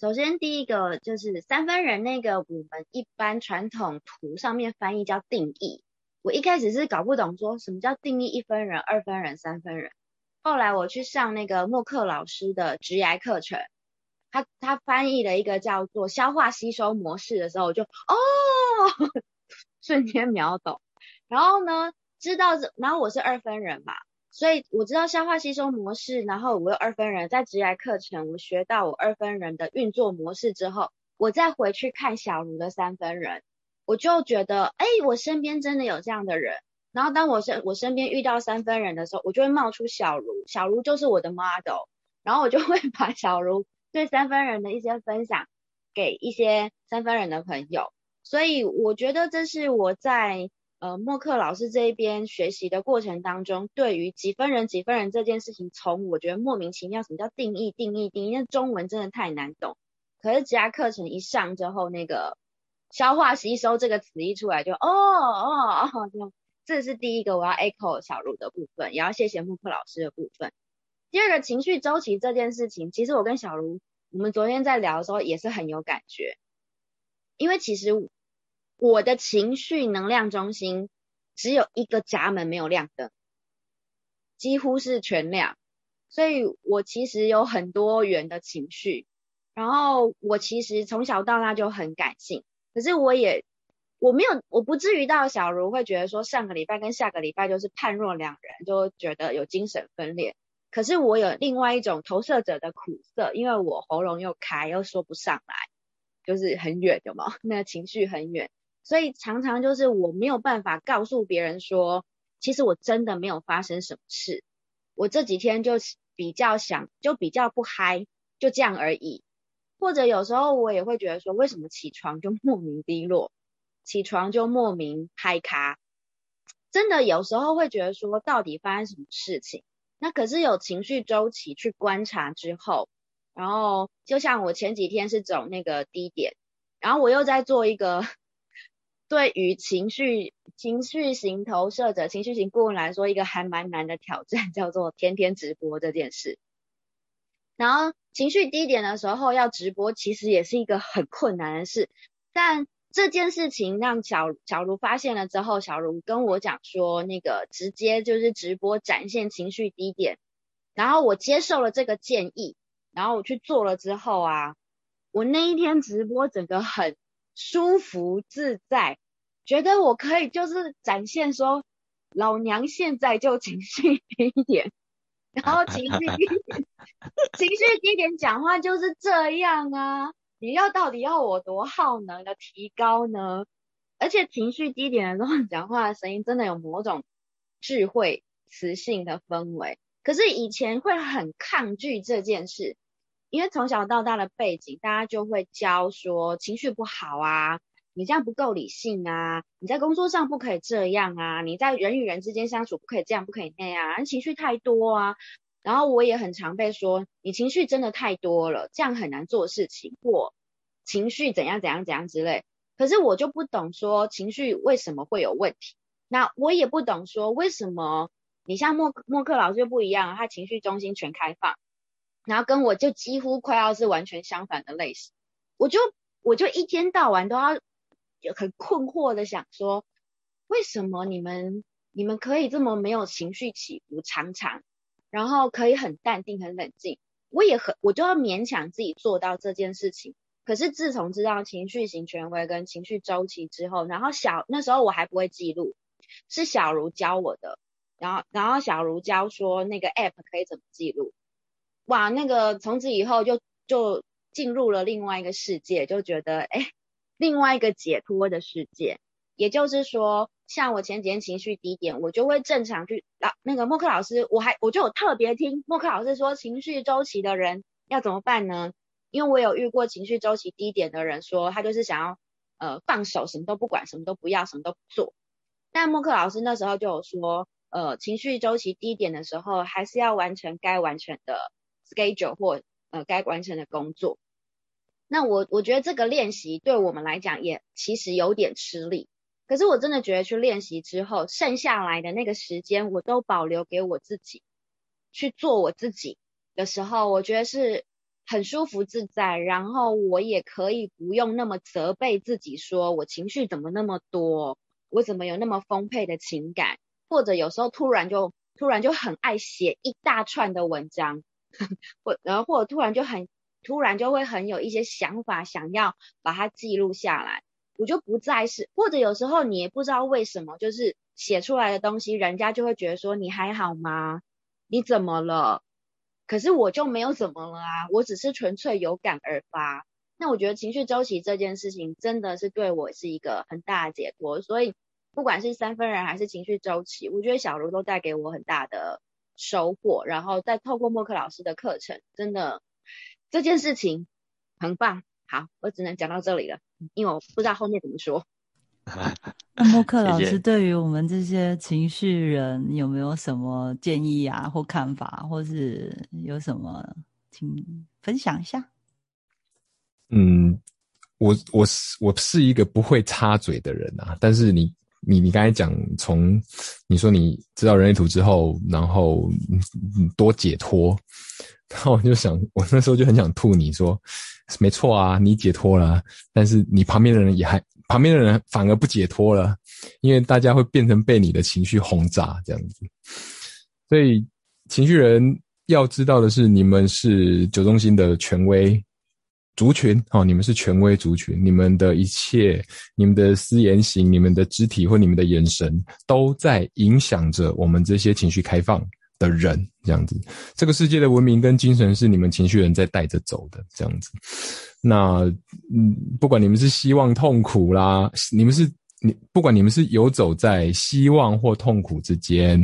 首先第一个就是三分人那个，我们一般传统图上面翻译叫定义。我一开始是搞不懂说什么叫定义一分人、二分人、三分人。后来我去上那个默克老师的职涯课程。他他翻译了一个叫做消化吸收模式的时候，我就哦，瞬间秒懂。然后呢，知道这，然后我是二分人嘛，所以我知道消化吸收模式。然后我有二分人，在职业课程我学到我二分人的运作模式之后，我再回去看小茹的三分人，我就觉得，哎，我身边真的有这样的人。然后当我身我身边遇到三分人的时候，我就会冒出小茹，小茹就是我的 model，然后我就会把小茹对三分人的一些分享给一些三分人的朋友，所以我觉得这是我在呃默克老师这一边学习的过程当中，对于几分人几分人这件事情，从我觉得莫名其妙什么叫定义定义定义，因为中文真的太难懂，可是其他课程一上之后，那个消化吸收这个词一出来就哦哦哦。这是第一个我要 echo 小茹的部分，也要谢谢木克老师的部分。第二个情绪周期这件事情，其实我跟小茹我们昨天在聊的时候也是很有感觉，因为其实我的情绪能量中心只有一个闸门没有亮灯，几乎是全亮，所以我其实有很多元的情绪，然后我其实从小到大就很感性，可是我也。我没有，我不至于到小茹会觉得说上个礼拜跟下个礼拜就是判若两人，就觉得有精神分裂。可是我有另外一种投射者的苦涩，因为我喉咙又开又说不上来，就是很远的嘛，那个情绪很远，所以常常就是我没有办法告诉别人说，其实我真的没有发生什么事，我这几天就比较想，就比较不嗨，就这样而已。或者有时候我也会觉得说，为什么起床就莫名低落？起床就莫名嗨咖，真的有时候会觉得说，到底发生什么事情？那可是有情绪周期去观察之后，然后就像我前几天是走那个低点，然后我又在做一个对于情绪情绪型投射者、情绪型顾问来说一个还蛮难的挑战，叫做天天直播这件事。然后情绪低点的时候要直播，其实也是一个很困难的事，但。这件事情让小小茹发现了之后，小茹跟我讲说，那个直接就是直播展现情绪低点，然后我接受了这个建议，然后我去做了之后啊，我那一天直播整个很舒服自在，觉得我可以就是展现说，老娘现在就情绪低点，然后情绪低点，情绪低点讲话就是这样啊。你要到底要我多耗能的提高呢？而且情绪低点的时候讲话的声音真的有某种智慧、磁性的氛围。可是以前会很抗拒这件事，因为从小到大的背景，大家就会教说情绪不好啊，你这样不够理性啊，你在工作上不可以这样啊，你在人与人之间相处不可以这样，不可以那样，啊情绪太多啊。然后我也很常被说，你情绪真的太多了，这样很难做事情，或情绪怎样怎样怎样之类。可是我就不懂说情绪为什么会有问题。那我也不懂说为什么你像默默克老师就不一样，他情绪中心全开放，然后跟我就几乎快要是完全相反的类型。我就我就一天到晚都要很困惑的想说，为什么你们你们可以这么没有情绪起伏，常常？然后可以很淡定、很冷静，我也很，我就要勉强自己做到这件事情。可是自从知道情绪型权威跟情绪周期之后，然后小那时候我还不会记录，是小茹教我的。然后，然后小茹教说那个 app 可以怎么记录，哇，那个从此以后就就进入了另外一个世界，就觉得哎，另外一个解脱的世界。也就是说。像我前几天情绪低点，我就会正常去老那个默克老师，我还我就有特别听默克老师说情绪周期的人要怎么办呢？因为我有遇过情绪周期低点的人，说他就是想要呃放手，什么都不管，什么都不要，什么都不做。但默克老师那时候就有说，呃情绪周期低点的时候，还是要完成该完成的 schedule 或呃该完成的工作。那我我觉得这个练习对我们来讲也其实有点吃力。可是我真的觉得去练习之后，剩下来的那个时间，我都保留给我自己去做我自己的时候，我觉得是很舒服自在。然后我也可以不用那么责备自己，说我情绪怎么那么多，我怎么有那么丰沛的情感，或者有时候突然就突然就很爱写一大串的文章，或然后或者突然就很突然就会很有一些想法，想要把它记录下来。我就不再是，或者有时候你也不知道为什么，就是写出来的东西，人家就会觉得说你还好吗？你怎么了？可是我就没有怎么了啊，我只是纯粹有感而发。那我觉得情绪周期这件事情真的是对我是一个很大的解脱，所以不管是三分人还是情绪周期，我觉得小卢都带给我很大的收获。然后再透过默克老师的课程，真的这件事情很棒。好，我只能讲到这里了，因为我不知道后面怎么说。那默克老师对于我们这些情绪人有没有什么建议啊，或看法，或是有什么，请分享一下。嗯，我我是我是一个不会插嘴的人啊，但是你你你刚才讲从你说你知道人类图之后，然后多解脱，然后我就想，我那时候就很想吐你说，没错啊，你解脱了，但是你旁边的人也还。旁边的人反而不解脱了，因为大家会变成被你的情绪轰炸这样子。所以情绪人要知道的是，你们是九中心的权威族群哦，你们是权威族群，你们的一切、你们的私言行、你们的肢体或你们的眼神，都在影响着我们这些情绪开放的人这样子。这个世界的文明跟精神是你们情绪人在带着走的这样子。那嗯，不管你们是希望痛苦啦，你们是你不管你们是游走在希望或痛苦之间，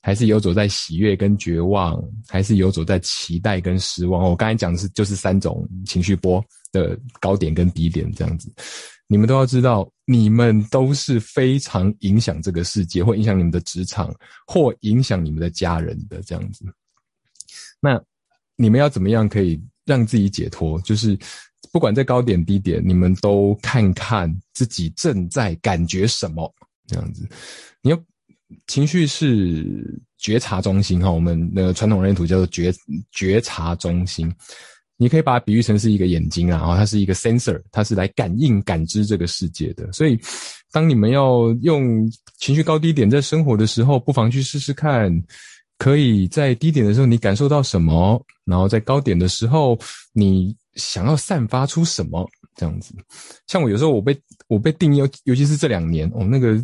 还是游走在喜悦跟绝望，还是游走在期待跟失望，我刚才讲的是就是三种情绪波的高点跟低点这样子，你们都要知道，你们都是非常影响这个世界，或影响你们的职场，或影响你们的家人的这样子。那你们要怎么样可以让自己解脱？就是。不管在高点低点，你们都看看自己正在感觉什么这样子。你要情绪是觉察中心哈，我们那个传统人图叫做觉觉察中心。你可以把它比喻成是一个眼睛啊，然后它是一个 sensor，它是来感应感知这个世界的。所以，当你们要用情绪高低点在生活的时候，不妨去试试看，可以在低点的时候你感受到什么，然后在高点的时候你。想要散发出什么这样子？像我有时候我被我被定义，尤其是这两年，哦，那个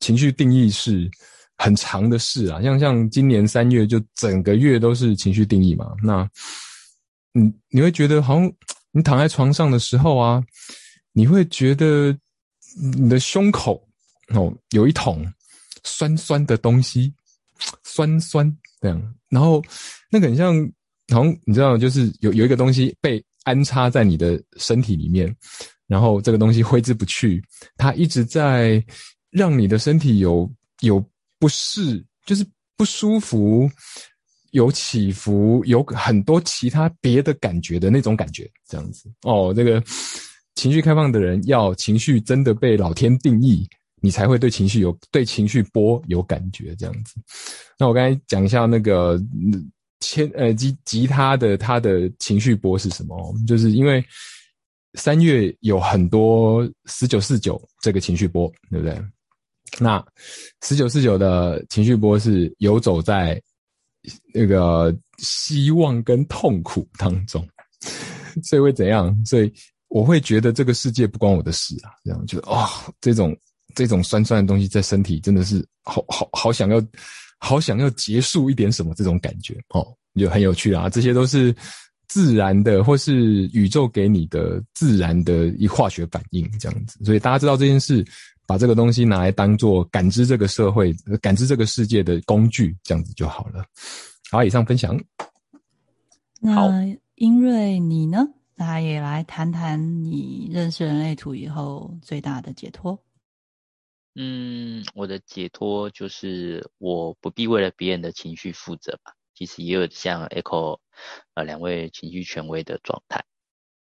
情绪定义是很长的事啊。像像今年三月就整个月都是情绪定义嘛。那，你你会觉得好像你躺在床上的时候啊，你会觉得你的胸口哦有一桶酸酸的东西，酸酸这样，然后那个很像，好像你知道，就是有有一个东西被。安插在你的身体里面，然后这个东西挥之不去，它一直在让你的身体有有不适，就是不舒服，有起伏，有很多其他别的感觉的那种感觉，这样子哦。这个情绪开放的人，要情绪真的被老天定义，你才会对情绪有对情绪波有感觉，这样子。那我刚才讲一下那个。千呃吉吉他的他的情绪波是什么？就是因为三月有很多十九四九这个情绪波，对不对？那十九四九的情绪波是游走在那个希望跟痛苦当中，所以会怎样？所以我会觉得这个世界不关我的事啊，这样就哦，这种这种酸酸的东西在身体真的是好好好想要。好想要结束一点什么这种感觉哦，就很有趣啊！这些都是自然的，或是宇宙给你的自然的一化学反应这样子。所以大家知道这件事，把这个东西拿来当做感知这个社会、感知这个世界的工具，这样子就好了。好，以上分享。那英瑞你呢？那也来谈谈你认识人类图以后最大的解脱。嗯，我的解脱就是我不必为了别人的情绪负责吧。其实也有像 Echo 呃两位情绪权威的状态。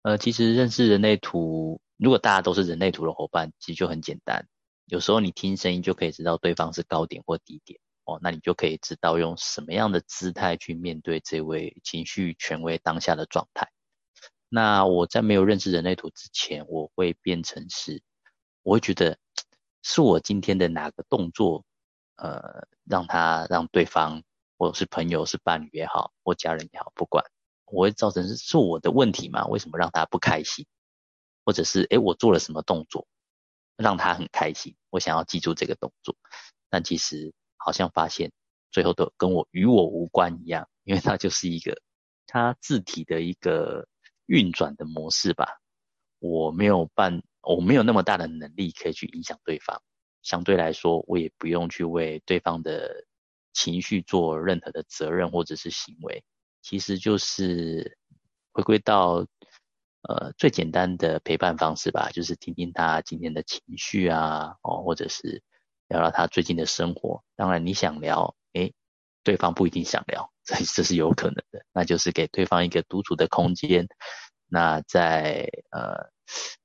呃，其实认识人类图，如果大家都是人类图的伙伴，其实就很简单。有时候你听声音就可以知道对方是高点或低点哦，那你就可以知道用什么样的姿态去面对这位情绪权威当下的状态。那我在没有认识人类图之前，我会变成是，我会觉得。是我今天的哪个动作，呃，让他让对方，或者是朋友、是伴侣也好，或家人也好，不管，我会造成是是我的问题吗？为什么让他不开心？或者是诶，我做了什么动作让他很开心？我想要记住这个动作，但其实好像发现最后都跟我与我无关一样，因为它就是一个它字体的一个运转的模式吧，我没有办。我没有那么大的能力可以去影响对方，相对来说，我也不用去为对方的情绪做任何的责任或者是行为，其实就是回归到呃最简单的陪伴方式吧，就是听听他今天的情绪啊，哦，或者是聊聊他最近的生活。当然你想聊，诶，对方不一定想聊，这这是有可能的，那就是给对方一个独处的空间。那在呃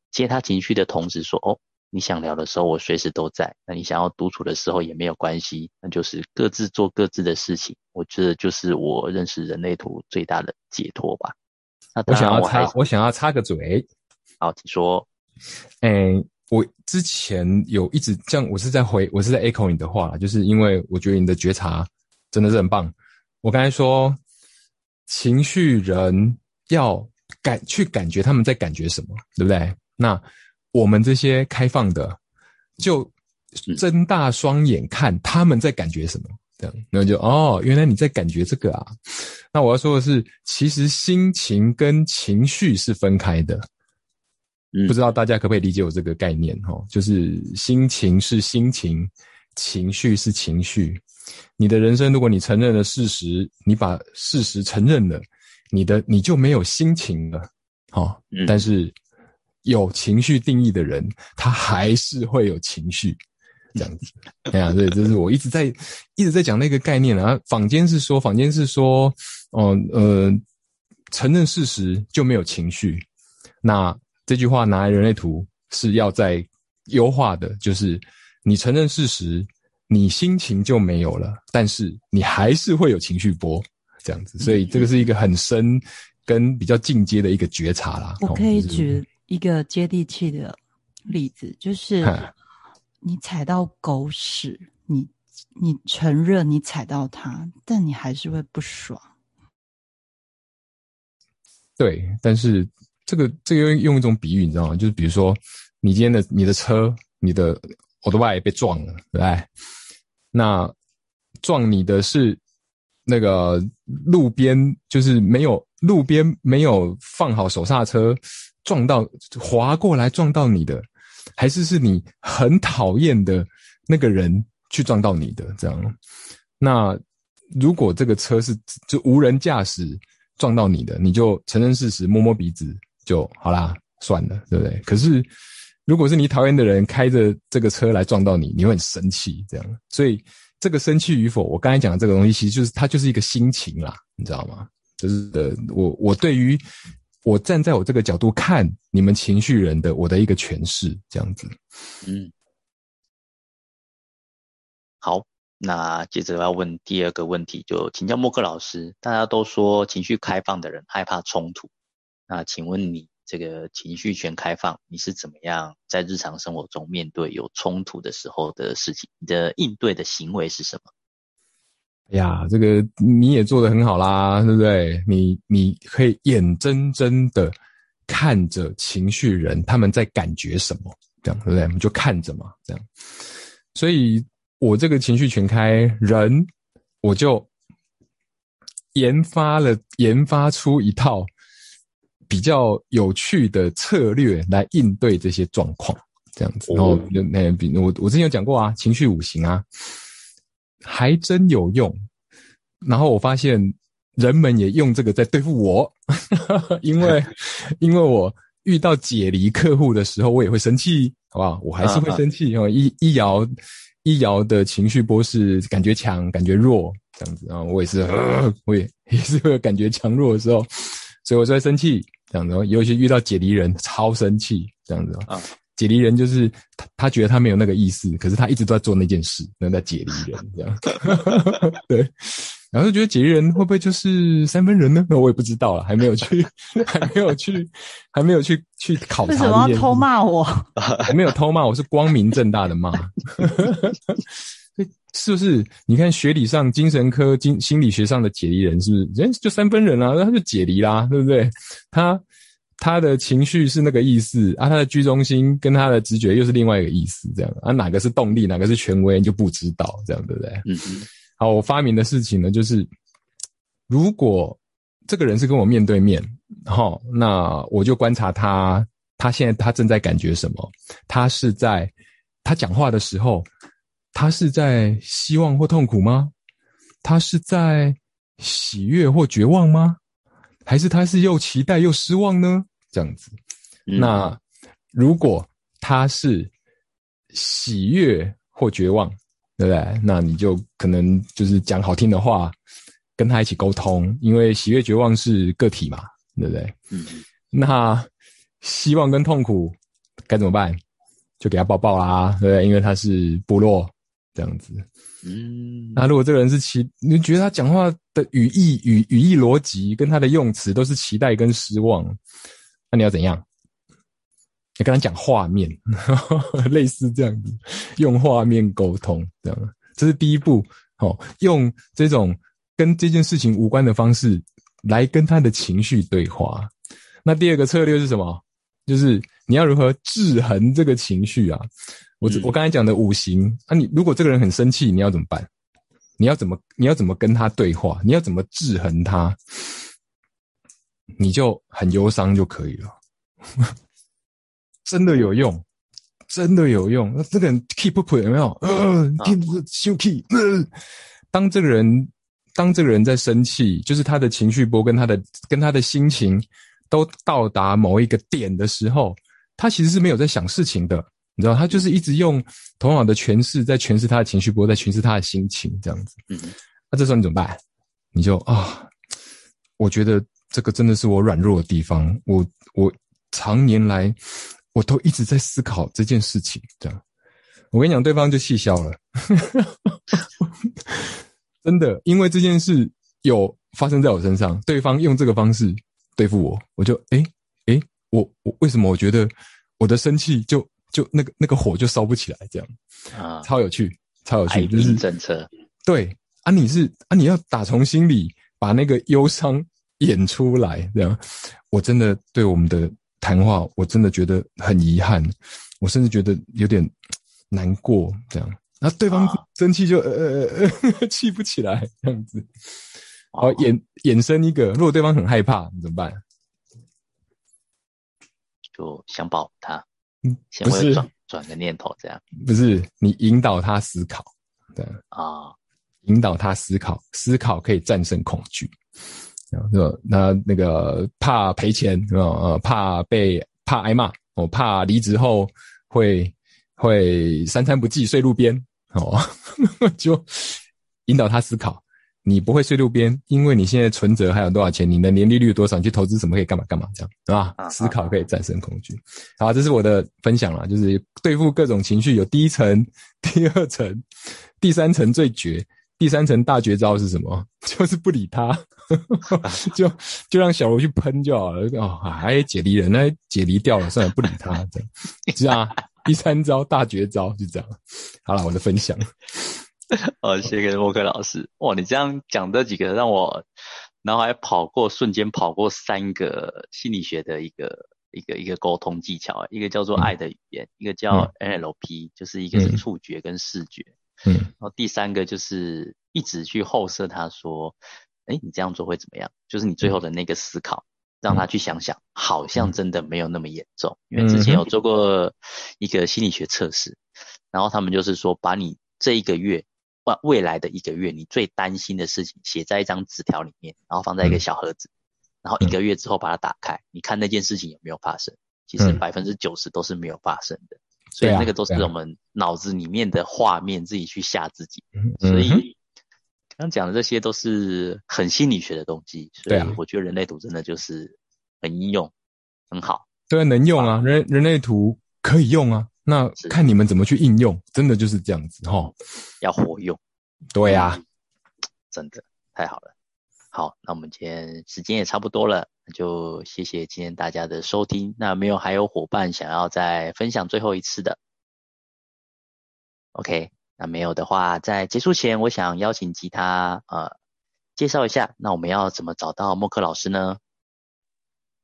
接他情绪的同时说，哦。你想聊的时候，我随时都在。那你想要独处的时候也没有关系，那就是各自做各自的事情。我觉得就是我认识人类图最大的解脱吧。那我想要插，我想要插个嘴。好，请说。哎，我之前有一直这样，我是在回，我是在 echo 你的话，就是因为我觉得你的觉察真的是很棒。我刚才说，情绪人要感去感觉他们在感觉什么，对不对？那。我们这些开放的，就睁大双眼看他们在感觉什么，这样，那就哦，原来你在感觉这个啊。那我要说的是，其实心情跟情绪是分开的。不知道大家可不可以理解我这个概念？哈，就是心情是心情，情绪是情绪。你的人生，如果你承认了事实，你把事实承认了，你的你就没有心情了。好，但是。有情绪定义的人，他还是会有情绪，这样子。哎呀，对，就是我一直在一直在讲那个概念啊。坊间是说，坊间是说，哦，呃，承认事实就没有情绪。那这句话拿来人类图是要在优化的，就是你承认事实，你心情就没有了，但是你还是会有情绪波，这样子。所以这个是一个很深跟比较进阶的一个觉察啦。我可以举。一个接地气的例子，就是你踩到狗屎，你你承认你踩到它，但你还是会不爽。对，但是这个这个用用一种比喻，你知道吗？就是比如说，你今天的你的车，你的我的外被撞了，对？那撞你的是那个路边，就是没有路边没有放好手刹车。撞到滑过来撞到你的，还是是你很讨厌的那个人去撞到你的这样？那如果这个车是就无人驾驶撞到你的，你就承认事实，摸摸鼻子就好啦，算了，对不对？可是如果是你讨厌的人开着这个车来撞到你，你会很生气，这样。所以这个生气与否，我刚才讲的这个东西，其实就是它就是一个心情啦，你知道吗？就是呃，我我对于。我站在我这个角度看你们情绪人的我的一个诠释，这样子。嗯，好，那接着要问第二个问题，就请教默克老师。大家都说情绪开放的人害怕冲突，那请问你这个情绪全开放，你是怎么样在日常生活中面对有冲突的时候的事情？你的应对的行为是什么？呀，这个你也做得很好啦，对不对？你你可以眼睁睁的看着情绪人他们在感觉什么，这样对不对？我们就看着嘛，这样。所以我这个情绪全开人，我就研发了研发出一套比较有趣的策略来应对这些状况，这样子。然后那比我我之前有讲过啊，情绪五行啊。还真有用，然后我发现人们也用这个在对付我，因为 因为我遇到解离客户的时候，我也会生气，好不好？我还是会生气哦。一一摇一摇的情绪波是感觉强，感觉弱这样子啊，我也是，我也 也是会感觉强弱的时候，所以我就会生气这样子。尤其遇到解离人，超生气这样子啊。解离人就是他，他觉得他没有那个意思，可是他一直都在做那件事，那在解离人这样。对，然后就觉得解离人会不会就是三分人呢？那我也不知道了，还没有去，还没有去，还没有去去考察。为什么要偷骂我？还没有偷骂，我是光明正大的骂。是不是？你看学理上、精神科、精心理学上的解离人，是不是人就三分人啊？那他就解离啦，对不对？他。他的情绪是那个意思啊，他的居中心跟他的直觉又是另外一个意思，这样啊，哪个是动力，哪个是权威就不知道，这样对不对？嗯嗯。好，我发明的事情呢，就是如果这个人是跟我面对面，好，那我就观察他，他现在他正在感觉什么？他是在他讲话的时候，他是在希望或痛苦吗？他是在喜悦或绝望吗？还是他是又期待又失望呢？这样子。那如果他是喜悦或绝望，对不对？那你就可能就是讲好听的话，跟他一起沟通，因为喜悦、绝望是个体嘛，对不对？嗯。那希望跟痛苦该怎么办？就给他抱抱啦，对不对？因为他是部落这样子。嗯。那如果这个人是期，你觉得他讲话的语义、语语义逻辑跟他的用词都是期待跟失望，那你要怎样？你跟他讲画面，类似这样子，用画面沟通，这样，这是第一步。哦，用这种跟这件事情无关的方式来跟他的情绪对话。那第二个策略是什么？就是你要如何制衡这个情绪啊？我我刚才讲的五行，那你如果这个人很生气，你要怎么办？你要怎么你要怎么跟他对话？你要怎么制衡他？你就很忧伤就可以了。真的有用，真的有用。那这个人 keep up 有没有？呃，keep 休 keep。当这个人，当这个人在生气，就是他的情绪波跟他的跟他的心情都到达某一个点的时候，他其实是没有在想事情的，你知道，他就是一直用头脑的诠释在诠释他的情绪波，在诠释他的心情，这样子。嗯，那这时候你怎么办？你就啊，我觉得这个真的是我软弱的地方，我我常年来。我都一直在思考这件事情，这样，我跟你讲，对方就气消了，真的，因为这件事有发生在我身上，对方用这个方式对付我，我就诶诶，我我为什么我觉得我的生气就就那个那个火就烧不起来，这样。啊，超有趣，超有趣，就是政策，对啊，你是啊，你要打从心里把那个忧伤演出来，这样，我真的对我们的。谈话我真的觉得很遗憾，我甚至觉得有点难过。这样，那对方生气就呃呃呃气不起来，这样子。好，衍衍生一个，如果对方很害怕，你怎么办？就想保他，嗯，不是转转个念头这样，不是你引导他思考，对啊，引导他思考，思考可以战胜恐惧。那那那个怕赔钱啊，呃，怕被怕挨骂，我怕离职后会会三餐不继睡路边，哦，就引导他思考，你不会睡路边，因为你现在存折还有多少钱，你的年利率多少，你去投资什么可以干嘛干嘛，这样是吧？思考可以战胜恐惧。好，这是我的分享了，就是对付各种情绪，有第一层、第二层、第三层最绝。第三层大绝招是什么？就是不理他，就就让小罗去喷就好了。哦，还解离人，那解离掉了，算了，不理他，这样是啊。第三招大绝招就这样。好了，我的分享。哦，谢谢莫克老师。哇，你这样讲这几个，让我脑海跑过，瞬间跑过三个心理学的一个一个一个沟通技巧，一个叫做爱的语言，一个叫 NLP，就是一个是触觉跟视觉。嗯，然后第三个就是一直去后设他说，哎，你这样做会怎么样？就是你最后的那个思考，让他去想想，好像真的没有那么严重。因为之前有做过一个心理学测试，然后他们就是说，把你这一个月未未来的一个月你最担心的事情写在一张纸条里面，然后放在一个小盒子，然后一个月之后把它打开，你看那件事情有没有发生？其实百分之九十都是没有发生的。所以那个都是我们脑子里面的画面，自己去吓自己。所以刚讲的这些都是很心理学的东西。所以我觉得人类图真的就是很应用，很好。对，能用啊，人人类图可以用啊。那看你们怎么去应用，真的就是这样子哈。要活用。对呀，真的太好了。好，那我们今天时间也差不多了，那那就谢谢今天大家的收听。那没有还有伙伴想要再分享最后一次的？OK，那没有的话，在结束前，我想邀请吉他呃介绍一下，那我们要怎么找到默克老师呢？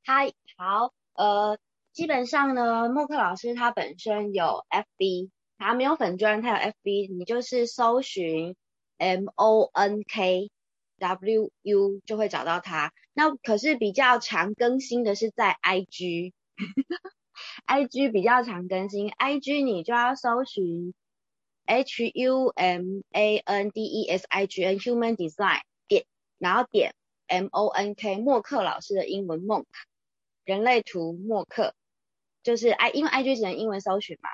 嗨，好，呃，基本上呢，默克老师他本身有 FB，他没有粉砖，他有 FB，你就是搜寻 M O N K。W U 就会找到他，那可是比较常更新的是在 IG，IG 比较常更新，IG 你就要搜寻 H U M A N D E S I G N Human Design 点，然后点 M O N K 默克老师的英文 Monk 人类图默克，就是 I 因为 IG 只能英文搜寻嘛，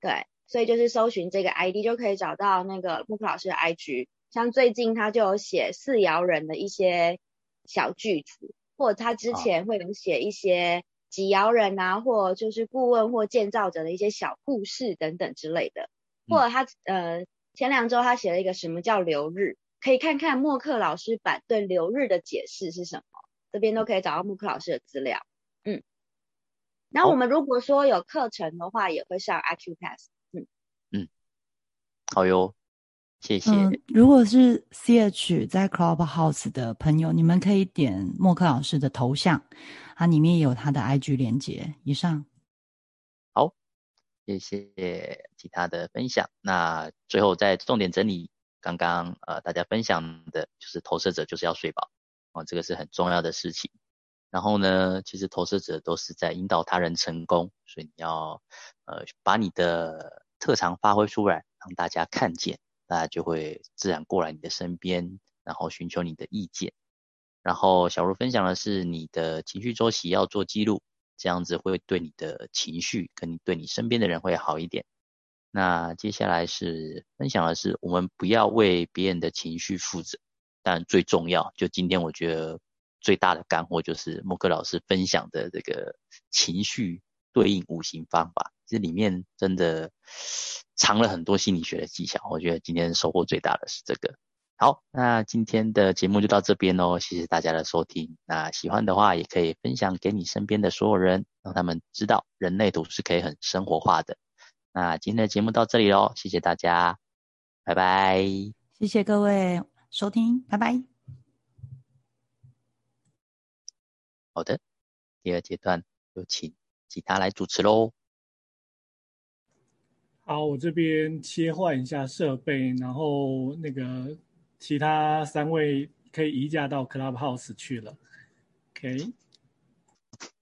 对，所以就是搜寻这个 ID 就可以找到那个默克老师的 IG。像最近他就有写四爻人的一些小句子，或者他之前会有写一些几爻人啊，或就是顾问或建造者的一些小故事等等之类的。或者他呃前两周他写了一个什么叫流日，可以看看默克老师版对流日的解释是什么，这边都可以找到默克老师的资料。嗯，然后我们如果说有课程的话，也会上 Acupass。嗯嗯，好哟。谢谢。嗯，如果是 CH 在 Clubhouse 的朋友，你们可以点默克老师的头像，它里面有他的 IG 连接。以上。好，谢谢其他的分享。那最后再重点整理刚刚呃大家分享的，就是投射者就是要睡饱哦，这个是很重要的事情。然后呢，其实投射者都是在引导他人成功，所以你要呃把你的特长发挥出来，让大家看见。大家就会自然过来你的身边，然后寻求你的意见。然后小茹分享的是你的情绪周期要做记录，这样子会对你的情绪跟你对你身边的人会好一点。那接下来是分享的是我们不要为别人的情绪负责，但最重要就今天我觉得最大的干货就是莫克老师分享的这个情绪对应五行方法。这里面真的藏了很多心理学的技巧，我觉得今天收获最大的是这个。好，那今天的节目就到这边喽，谢谢大家的收听。那喜欢的话也可以分享给你身边的所有人，让他们知道人类图是可以很生活化的。那今天的节目到这里喽，谢谢大家，拜拜。谢谢各位收听，拜拜。好的，第二阶段有请吉他来主持喽。好，我这边切换一下设备，然后那个其他三位可以移驾到 Clubhouse 去了。OK。